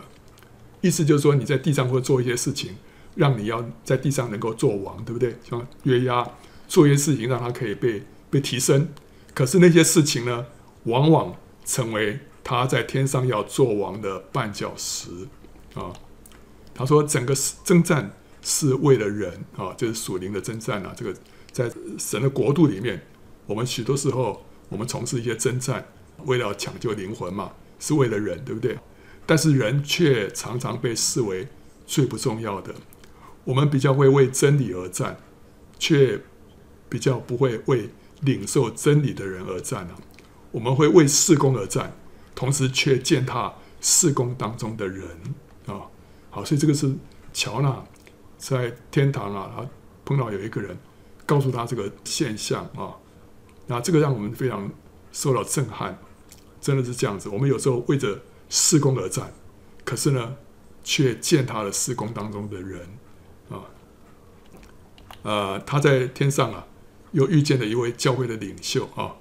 意思就是说，你在地上会做一些事情，让你要在地上能够做王，对不对？像约押做一些事情，让他可以被被提升。可是那些事情呢，往往成为他在天上要做王的绊脚石啊。他说，整个征战是为了人啊，就是属灵的征战啊。这个在神的国度里面，我们许多时候我们从事一些征战为了抢救灵魂嘛，是为了人，对不对？但是人却常常被视为最不重要的。我们比较会为真理而战，却比较不会为领受真理的人而战啊。我们会为事工而战，同时却践踏事工当中的人啊。好，所以这个是乔纳在天堂啊，他碰到有一个人，告诉他这个现象啊，那这个让我们非常受到震撼，真的是这样子。我们有时候为着事工而战，可是呢，却践踏了事工当中的人。啊，呃，他在天上啊，又遇见了一位教会的领袖啊。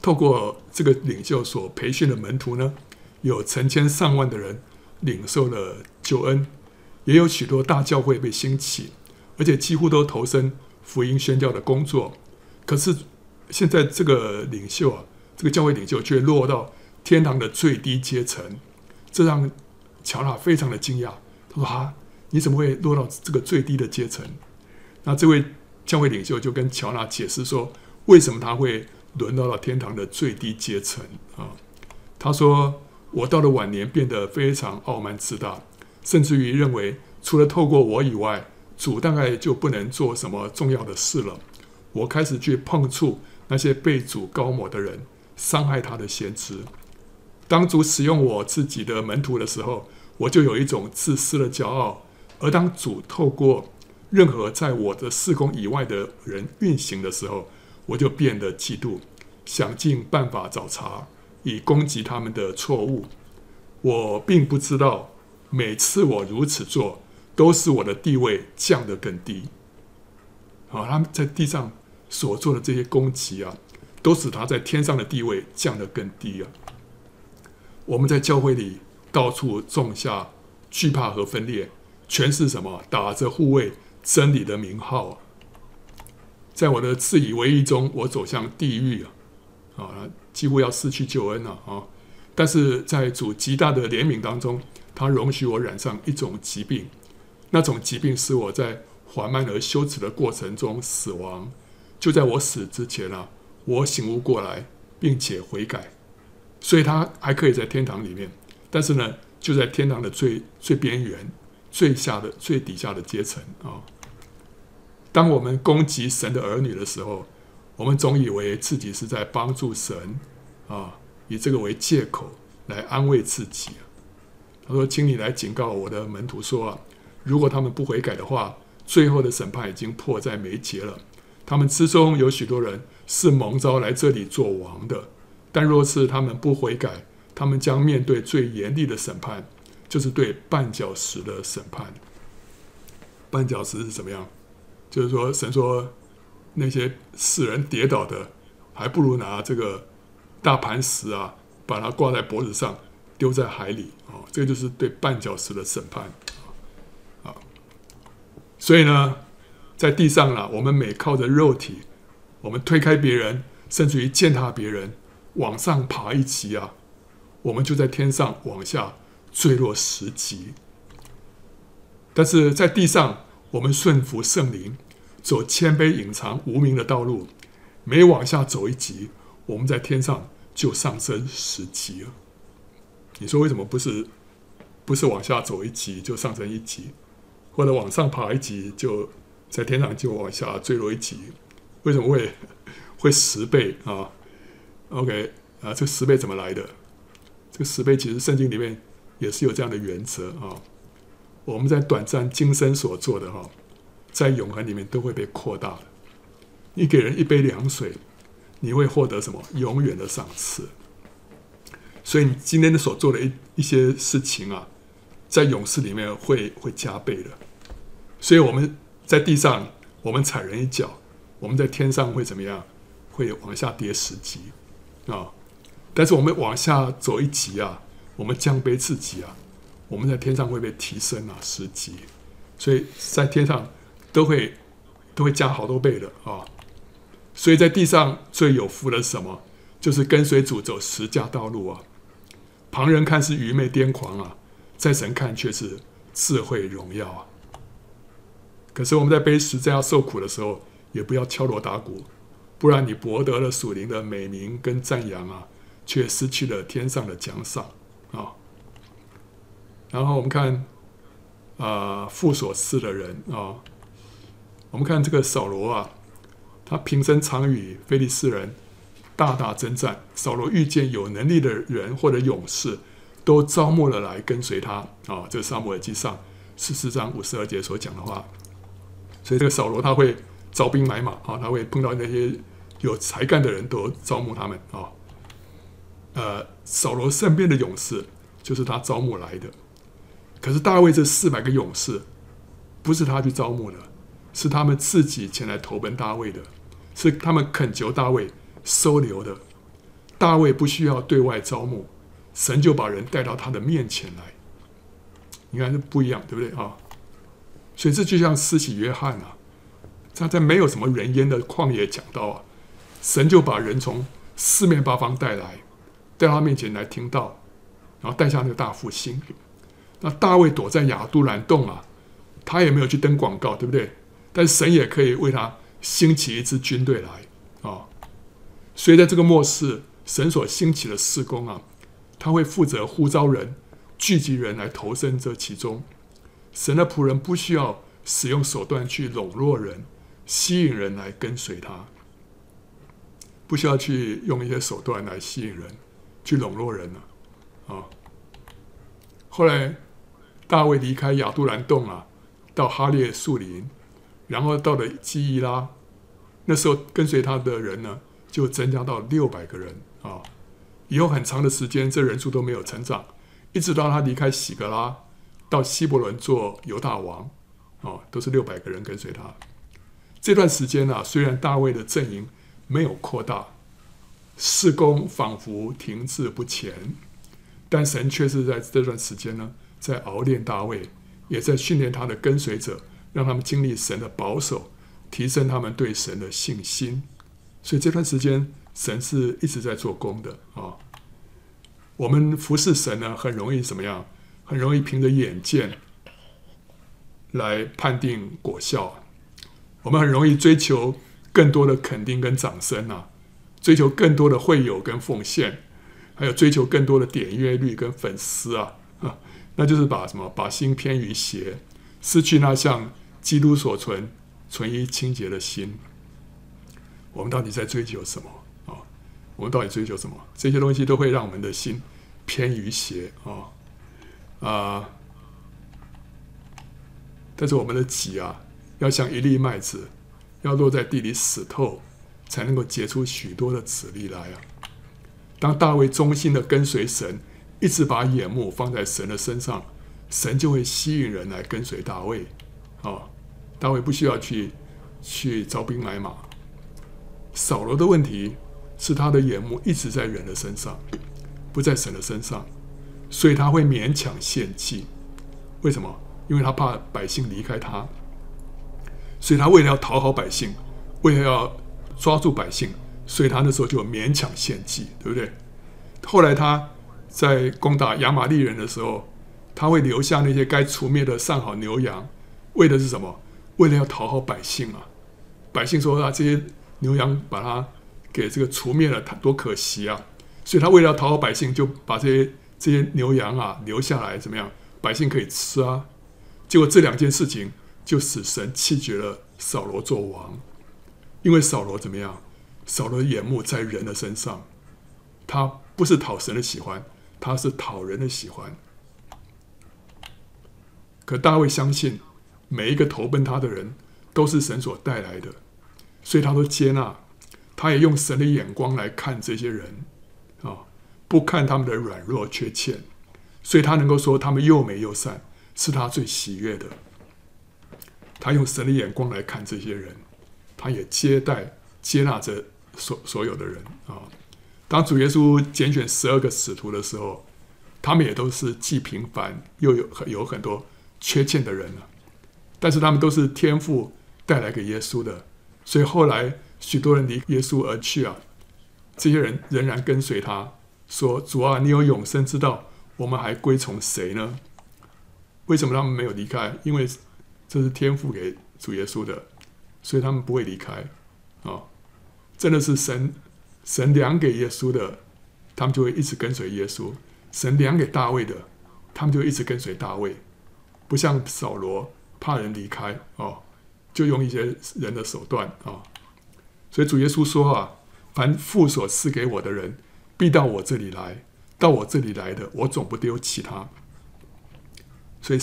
透过这个领袖所培训的门徒呢，有成千上万的人领受了救恩，也有许多大教会被兴起，而且几乎都投身福音宣教的工作。可是现在这个领袖啊，这个教会领袖却落到天堂的最低阶层，这让乔纳非常的惊讶。他说：“啊。”你怎么会落到这个最低的阶层？那这位教会领袖就跟乔纳解释说，为什么他会沦落到天堂的最低阶层啊？他说：“我到了晚年变得非常傲慢自大，甚至于认为除了透过我以外，主大概就不能做什么重要的事了。我开始去碰触那些被主高抹的人，伤害他的先知。当主使用我自己的门徒的时候，我就有一种自私的骄傲。”而当主透过任何在我的四宫以外的人运行的时候，我就变得嫉妒，想尽办法找茬，以攻击他们的错误。我并不知道，每次我如此做，都使我的地位降得更低。啊，他们在地上所做的这些攻击啊，都使他在天上的地位降得更低啊。我们在教会里到处种下惧怕和分裂。全是什么？打着护卫真理的名号，在我的自以为意中，我走向地狱啊！啊，几乎要失去救恩了啊！但是在主极大的怜悯当中，他容许我染上一种疾病，那种疾病使我在缓慢而羞耻的过程中死亡。就在我死之前啊，我醒悟过来，并且悔改，所以他还可以在天堂里面。但是呢，就在天堂的最最边缘。最下的最底下的阶层啊！当我们攻击神的儿女的时候，我们总以为自己是在帮助神啊，以这个为借口来安慰自己。他说：“请你来警告我的门徒说，如果他们不悔改的话，最后的审判已经迫在眉睫了。他们之中有许多人是蒙召来这里做王的，但若是他们不悔改，他们将面对最严厉的审判。”就是对绊脚石的审判。绊脚石是怎么样？就是说，神说那些使人跌倒的，还不如拿这个大磐石啊，把它挂在脖子上，丢在海里啊。这个就是对绊脚石的审判啊。所以呢，在地上啊，我们每靠着肉体，我们推开别人，甚至于践踏别人，往上爬一级啊，我们就在天上往下。坠落十级，但是在地上，我们顺服圣灵，走谦卑、隐藏、无名的道路，每往下走一级，我们在天上就上升十级了。你说为什么不是不是往下走一级就上升一级，或者往上爬一级就在天上就往下坠落一级？为什么会会十倍啊？OK 啊，这十倍怎么来的？这十倍其实圣经里面。也是有这样的原则啊！我们在短暂今生所做的哈，在永恒里面都会被扩大的。你给人一杯凉水，你会获得什么？永远的赏赐。所以你今天的所做的一一些事情啊，在勇士里面会会加倍的。所以我们在地上，我们踩人一脚，我们在天上会怎么样？会往下跌十级啊！但是我们往下走一级啊！我们降杯自己啊，我们在天上会被提升啊，十级，所以在天上都会都会加好多倍的啊。所以在地上最有福的是什么？就是跟随主走十架道路啊。旁人看是愚昧癫狂啊，在神看却是智慧荣耀啊。可是我们在背十字架受苦的时候，也不要敲锣打鼓，不然你博得了属灵的美名跟赞扬啊，却失去了天上的奖赏啊。然后我们看啊，父所赐的人啊，我们看这个扫罗啊，他平生常与非利士人大大征战。扫罗遇见有能力的人或者勇士，都招募了来跟随他啊。这是撒母耳记上十四章五十二节所讲的话。所以这个扫罗他会招兵买马啊，他会碰到那些有才干的人都招募他们啊。呃，扫罗身边的勇士就是他招募来的。可是大卫这四百个勇士不是他去招募的，是他们自己前来投奔大卫的，是他们恳求大卫收留的。大卫不需要对外招募，神就把人带到他的面前来。你看这不一样，对不对啊？所以这就像施洗约翰啊，他在没有什么人烟的旷野讲道啊，神就把人从四面八方带来，带到他面前来听到，然后带下那个大复兴。那大卫躲在亚杜兰洞啊，他也没有去登广告，对不对？但神也可以为他兴起一支军队来啊、所以在这个末世，神所兴起的事工啊，他会负责呼召人、聚集人来投身这其中。神的仆人不需要使用手段去笼络人、吸引人来跟随他，不需要去用一些手段来吸引人、去笼络人了啊、后来大卫离开亚杜兰洞啊，到哈列树林，然后到了基伊拉，那时候跟随他的人呢，就增加到六百个人啊、以后很长的时间，这人数都没有成长，一直到他离开喜格拉。到希伯伦做犹大王，哦，都是六百个人跟随他。这段时间呢、啊，虽然大卫的阵营没有扩大，事工仿佛停滞不前，但神却是在这段时间呢，在熬炼大卫，也在训练他的跟随者，让他们经历神的保守，提升他们对神的信心。所以这段时间，神是一直在做工的啊、我们服侍神呢，很容易怎么样？很容易凭着眼见来判定果效，我们很容易追求更多的肯定跟掌声啊，追求更多的会友跟奉献，还有追求更多的点阅率跟粉丝啊，啊，那就是把什么把心偏于邪，失去那像基督所存存于清洁的心。我们到底在追求什么啊？我们到底追求什么？这些东西都会让我们的心偏于邪啊。啊！但是我们的己啊，要像一粒麦子，要落在地里死透，才能够结出许多的籽粒来啊！当大卫忠心的跟随神，一直把眼目放在神的身上，神就会吸引人来跟随大卫。啊，大卫不需要去去招兵买马。扫罗的问题是他的眼目一直在人的身上，不在神的身上。所以他会勉强献祭，为什么？因为他怕百姓离开他，所以他为了要讨好百姓，为了要抓住百姓，所以他那时候就勉强献祭，对不对？后来他在攻打亚玛力人的时候，他会留下那些该除灭的上好牛羊，为的是什么？为了要讨好百姓啊！百姓说啊，这些牛羊把它给这个除灭了，他多可惜啊！所以他为了要讨好百姓，就把这些。这些牛羊啊，留下来怎么样？百姓可以吃啊。结果这两件事情就使神弃绝了扫罗做王，因为扫罗怎么样？扫罗的眼目在人的身上，他不是讨神的喜欢，他是讨人的喜欢。可大卫相信每一个投奔他的人都是神所带来的，所以他都接纳，他也用神的眼光来看这些人啊。不看他们的软弱缺欠，所以他能够说他们又美又善，是他最喜悦的。他用神的眼光来看这些人，他也接待接纳着所所有的人啊。当主耶稣拣选十二个使徒的时候，他们也都是既平凡又有有很多缺欠的人啊。但是他们都是天父带来给耶稣的，所以后来许多人离耶稣而去啊，这些人仍然跟随他。说主啊，你有永生之道，我们还归从谁呢？为什么他们没有离开？因为这是天父给主耶稣的，所以他们不会离开。啊、真的是神神量给耶稣的他们就会一直跟随耶稣。神量给大卫的，他们就一直跟随大卫，不像扫罗怕人离开哦，就用一些人的手段啊、所以主耶稣说啊，凡父所赐给我的人，必到我这里来；到我这里来的，我总不丢弃他。所以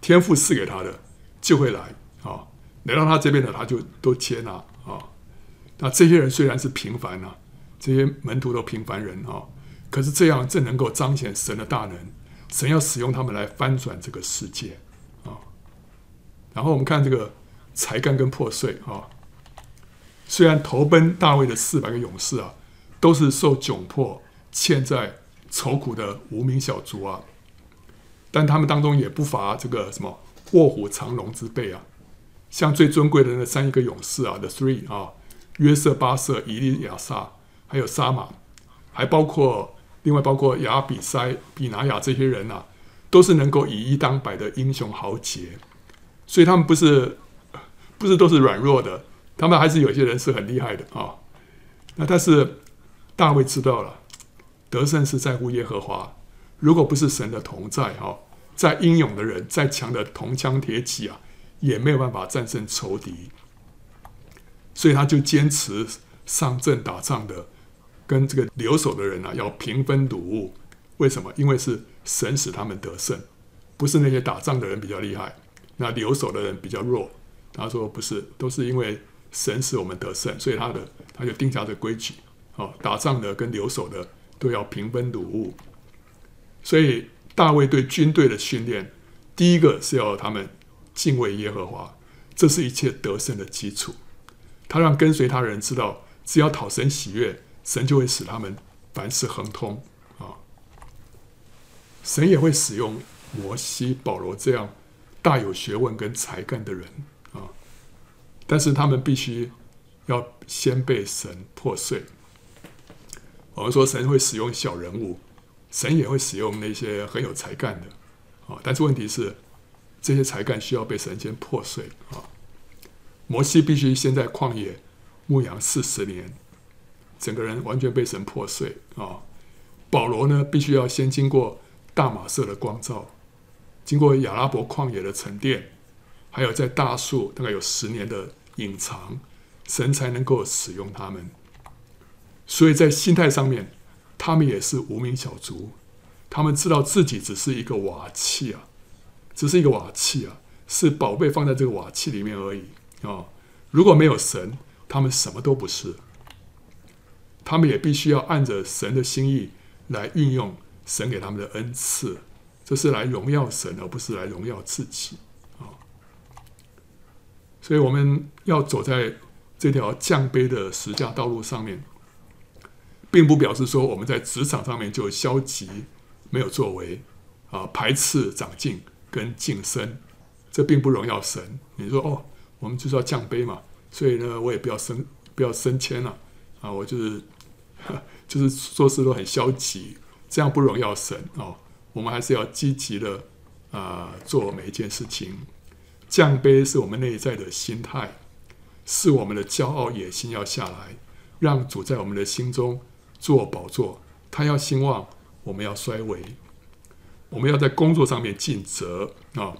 天父赐给他的就会来啊、哦，来到他这边的，他就都接纳啊、那这些人虽然是平凡呐、啊，这些门徒都平凡人啊、可是这样正能够彰显神的大能。神要使用他们来翻转这个世界、然后我们看这个才干跟破碎啊、虽然投奔大卫的四百个勇士啊，都是受窘迫、欠债、愁苦的无名小卒啊，但他们当中也不乏这个什么卧虎藏龙之辈啊。像最尊贵的那三一个勇士啊，The Three 啊。约瑟、巴瑟、以利亚撒，还有沙马，还包括另外包括亚比塞、比拿雅这些人啊，都是能够以一当百的英雄豪杰，所以他们不是不是都是软弱的，他们还是有些人是很厉害的啊、那但是大卫知道了，得胜是在乎耶和华，如果不是神的同在哈、哦，再英勇的人，再强的铜枪铁戟啊，也没有办法战胜仇敌。所以他就坚持上阵打仗的，跟这个留守的人啊，要平分掳物。为什么？因为是神使他们得胜，不是那些打仗的人比较厉害，那留守的人比较弱。他说不是，都是因为神使我们得胜，所以他的他就定下这规矩。哦，打仗的跟留守的都要平分掳物。所以大卫对军队的训练，第一个是要他们敬畏耶和华，这是一切得胜的基础。他让跟随他人知道，只要讨神喜悦，神就会使他们凡事亨通啊。神也会使用摩西、保罗这样大有学问跟才干的人啊，但是他们必须要先被神破碎。我们说神会使用小人物，神也会使用那些很有才干的啊，但是问题是，这些才干需要被神先破碎啊。摩西必须先在旷野牧羊四十年，整个人完全被神破碎啊！保罗呢，必须要先经过大马色的光照，经过亚拉伯旷野的沉淀，还有在大树大概有十年的隐藏，神才能够使用他们。所以在心态上面，他们也是无名小卒，他们知道自己只是一个瓦器啊，只是一个瓦器啊，是宝贝放在这个瓦器里面而已。哦，如果没有神，他们什么都不是。他们也必须要按着神的心意来运用神给他们的恩赐，这是来荣耀神，而不是来荣耀自己。啊，所以我们要走在这条降卑的十架道路上面，并不表示说我们在职场上面就消极、没有作为啊，排斥长进跟晋升，这并不荣耀神。你说哦。我们就是要降卑嘛，所以呢，我也不要升，不要升迁了，啊，我就是，就是做事都很消极，这样不荣耀神哦。我们还是要积极的啊，做每一件事情。降卑是我们内在的心态，是我们的骄傲野心要下来，让主在我们的心中做宝座。他要兴旺，我们要衰微。我们要在工作上面尽责啊，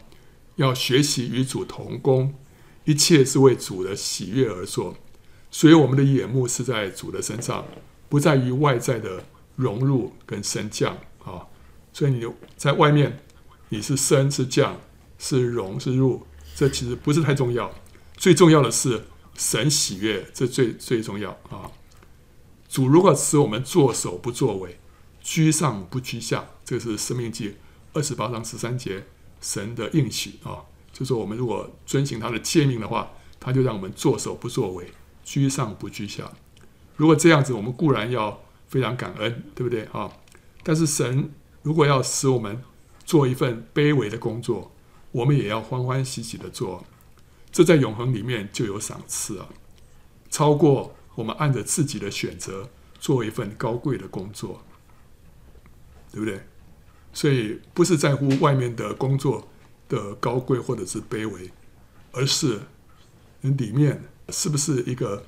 要学习与主同工。一切是为主的喜悦而做，所以我们的眼目是在主的身上，不在于外在的融入跟升降啊。所以你在外面，你是升是降，是荣是入，这其实不是太重要。最重要的是神喜悦，这最最重要啊。主如果使我们作首不作尾，居上不居下，这是生命记二十八章十三节神的应许啊。就是，我们如果遵行他的诫命的话，他就让我们作首不作尾，居上不居下。如果这样子，我们固然要非常感恩，对不对啊？但是神如果要使我们做一份卑微的工作，我们也要欢欢喜喜的做。这在永恒里面就有赏赐啊，超过我们按着自己的选择做一份高贵的工作，对不对？所以不是在乎外面的工作。的高贵或者是卑微，而是你里面是不是一个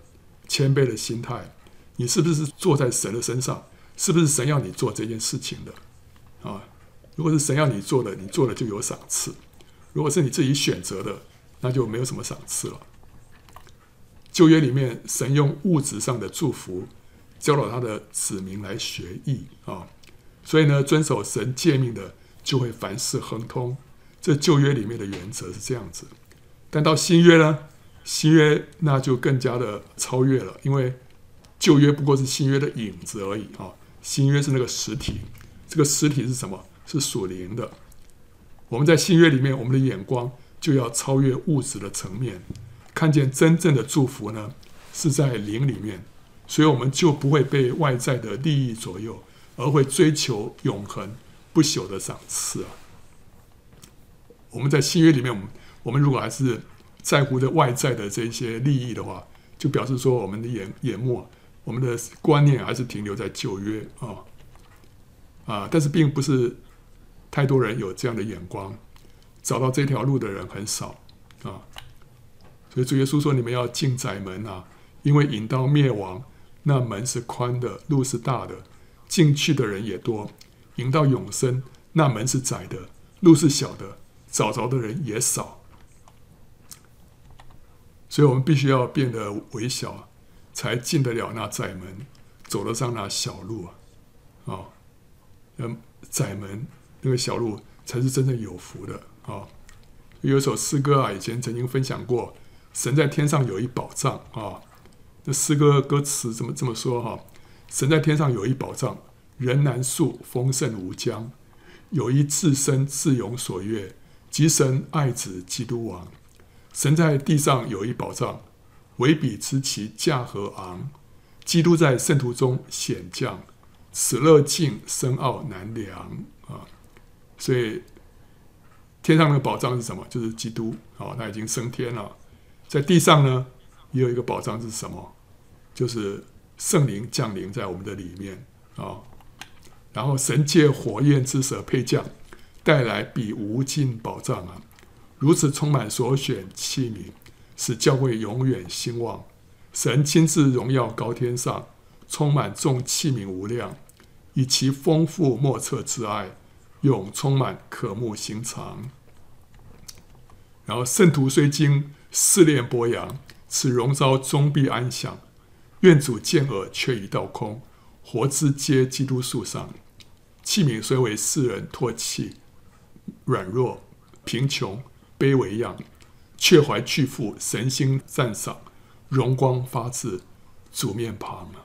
谦卑的心态？你是不是坐在神的身上，是不是神要你做这件事情的？如果是神要你做的，你做了就有赏赐；如果是你自己选择的，那就没有什么赏赐了。旧约里面，神用物质上的祝福教导他的子民来学义啊，所以呢，遵守神诫命的就会凡事亨通。这旧约里面的原则是这样子。但到新约呢，新约那就更加的超越了，因为旧约不过是新约的影子而已啊，新约是那个实体。这个实体是什么？是属灵的。我们在新约里面，我们的眼光就要超越物质的层面，看见真正的祝福呢，是在灵里面，所以我们就不会被外在的利益左右，而会追求永恒不朽的赏赐啊。我们在新约里面，我们我们如果还是在乎的外在的这些利益的话，就表示说我们的眼眼目，我们的观念还是停留在旧约啊啊！但是并不是太多人有这样的眼光，找到这条路的人很少啊。所以主耶稣说：“你们要进窄门啊，因为引到灭亡那门是宽的，路是大的，进去的人也多；引到永生那门是窄的，路是小的。”找着的人也少，所以我们必须要变得微小，才进得了那窄门，走得上那小路啊！啊，嗯，窄门那个小路才是真正有福的啊！有一首诗歌啊，以前曾经分享过，神在天上有一宝藏啊。那诗歌歌词怎么这么说哈？神在天上有一宝藏，人难述，丰盛无疆，有一至深至勇所悦。即神爱子基督王，神在地上有一宝藏，惟彼知其价何昂。基督在圣徒中显降，此乐尽深奥难量啊！所以天上的宝藏是什么？就是基督啊，他已经升天了。在地上呢，也有一个宝藏是什么？就是圣灵降临在我们的里面啊。然后神借火焰之舌配降。带来比无尽宝藏啊！如此充满所选器皿，使教会永远兴旺。神亲自荣耀高天上，充满众器皿无量，以其丰富莫测之爱，永充满渴慕心肠。然后圣徒虽经试炼剥洋，此荣召终必安享。愿主见尔，却已倒空，活之皆基督束上。器皿虽为世人唾弃。软弱、贫穷、卑微样，却怀巨富，神心赞赏，荣光发自主面庞啊！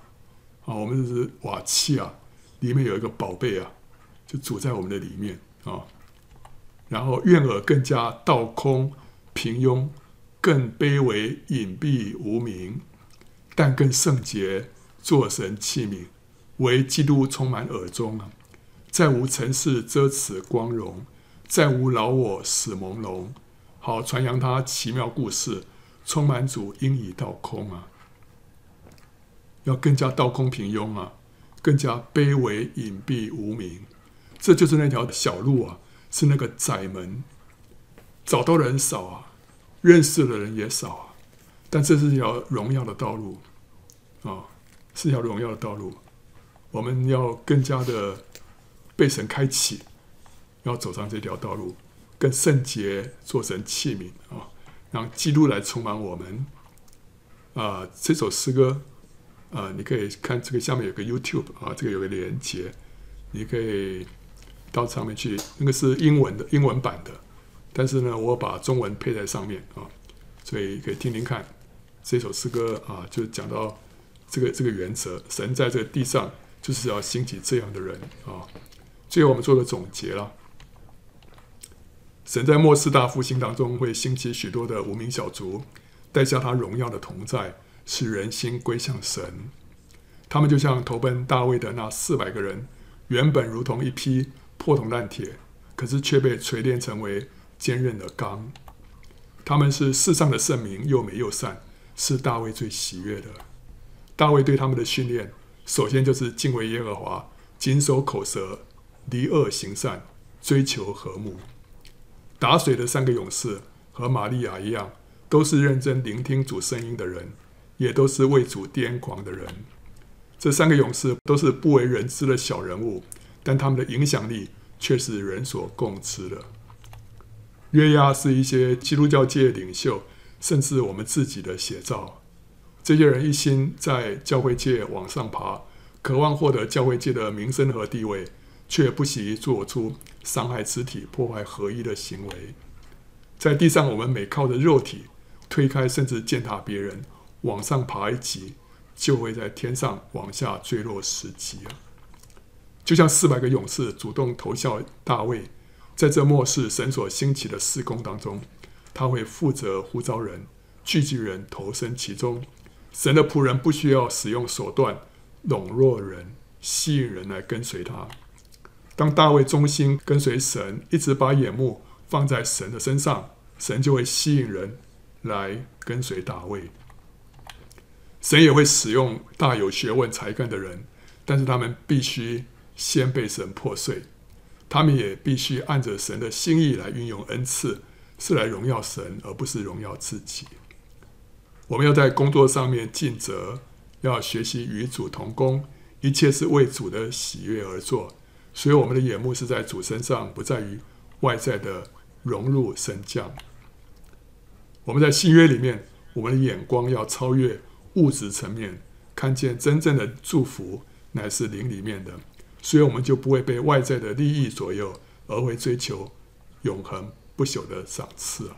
啊，我们这是瓦器啊，里面有一个宝贝啊，就住在我们的里面啊。然后愿尔更加倒空、平庸，更卑微、隐蔽、无名，但更圣洁，作神器皿，为基督充满耳中啊，再无尘世遮此光荣。再无老我死朦胧，好传扬他奇妙故事，充满主应已倒空啊！要更加倒空平庸啊，更加卑微隐蔽无名，这就是那条小路啊，是那个窄门，找到的人少啊，认识的人也少啊，但这是一条荣耀的道路啊，是条荣耀的道路，我们要更加的被神开启。要走上这条道路，更圣洁，做成器皿啊，让基督来充满我们啊！这首诗歌啊，你可以看这个下面有个 YouTube 啊，这个有个连接，你可以到上面去。那个是英文的，英文版的，但是呢，我把中文配在上面啊，所以可以听听看这首诗歌啊，就讲到这个这个原则：神在这个地上就是要兴起这样的人啊。最后我们做个总结了。神在末世大复兴当中会兴起许多的无名小卒，带下他荣耀的同在，使人心归向神。他们就像投奔大卫的那四百个人，原本如同一批破铜烂铁，可是却被锤炼成为坚韧的钢。他们是世上的圣民，又美又善，是大卫最喜悦的。大卫对他们的训练，首先就是敬畏耶和华，谨守口舌，离恶行善，追求和睦。打水的三个勇士和玛利亚一样，都是认真聆听主声音的人，也都是为主癫狂的人。这三个勇士都是不为人知的小人物，但他们的影响力却是人所共知的。约押是一些基督教界领袖，甚至我们自己的写照。这些人一心在教会界往上爬，渴望获得教会界的名声和地位，却不惜做出伤害肢体、破坏合一的行为。在地上，我们每靠着肉体推开甚至践踏别人，往上爬一级，就会在天上往下坠落十级啊！就像四百个勇士主动投效大卫，在这末世神所兴起的事工当中，他会负责呼召人、聚集人投身其中。神的仆人不需要使用手段笼络人、吸引人来跟随他。当大卫忠心跟随神，一直把眼目放在神的身上，神就会吸引人来跟随大卫。神也会使用大有学问、才干的人，但是他们必须先被神破碎。他们也必须按着神的心意来运用恩赐，是来荣耀神，而不是荣耀自己。我们要在工作上面尽责，要学习与主同工，一切是为主的喜悦而做。所以，我们的眼目是在主身上，不在于外在的荣辱升降。我们在新约里面，我们的眼光要超越。物质层面看见真正的祝福乃是灵里面的，所以我们就不会被外在的利益左右，而会追求永恒不朽的赏赐啊！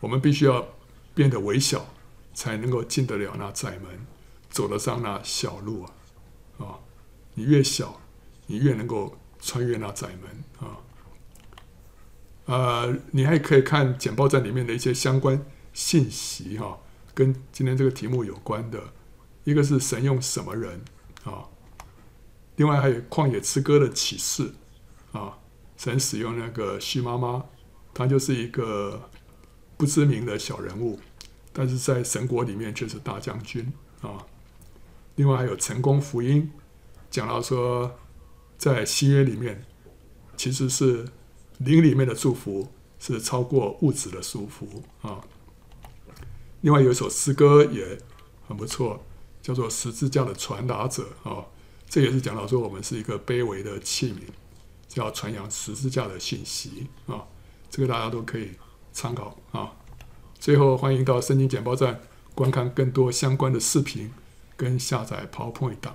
我们必须要变得微小，才能够进得了那窄门，走得上那小路啊！啊，你越小，你越能够穿越那窄门啊！呃，你还可以看简报站里面的一些相关信息哈。跟今天这个题目有关的，一个是神用什么人啊？另外还有《旷野之歌》的启示啊，神使用那个须妈妈，她就是一个不知名的小人物，但是在神国里面却是大将军啊。另外还有成功福音，讲到说，在新约里面，其实是灵里面的祝福是超过物质的祝福啊。另外有一首诗歌也很不错，叫做《十字架的传达者》啊，这也是讲到说我们是一个卑微的器皿，就要传扬十字架的信息啊。这个大家都可以参考啊。最后欢迎到圣经简报站观看更多相关的视频跟下载 PowerPoint 档。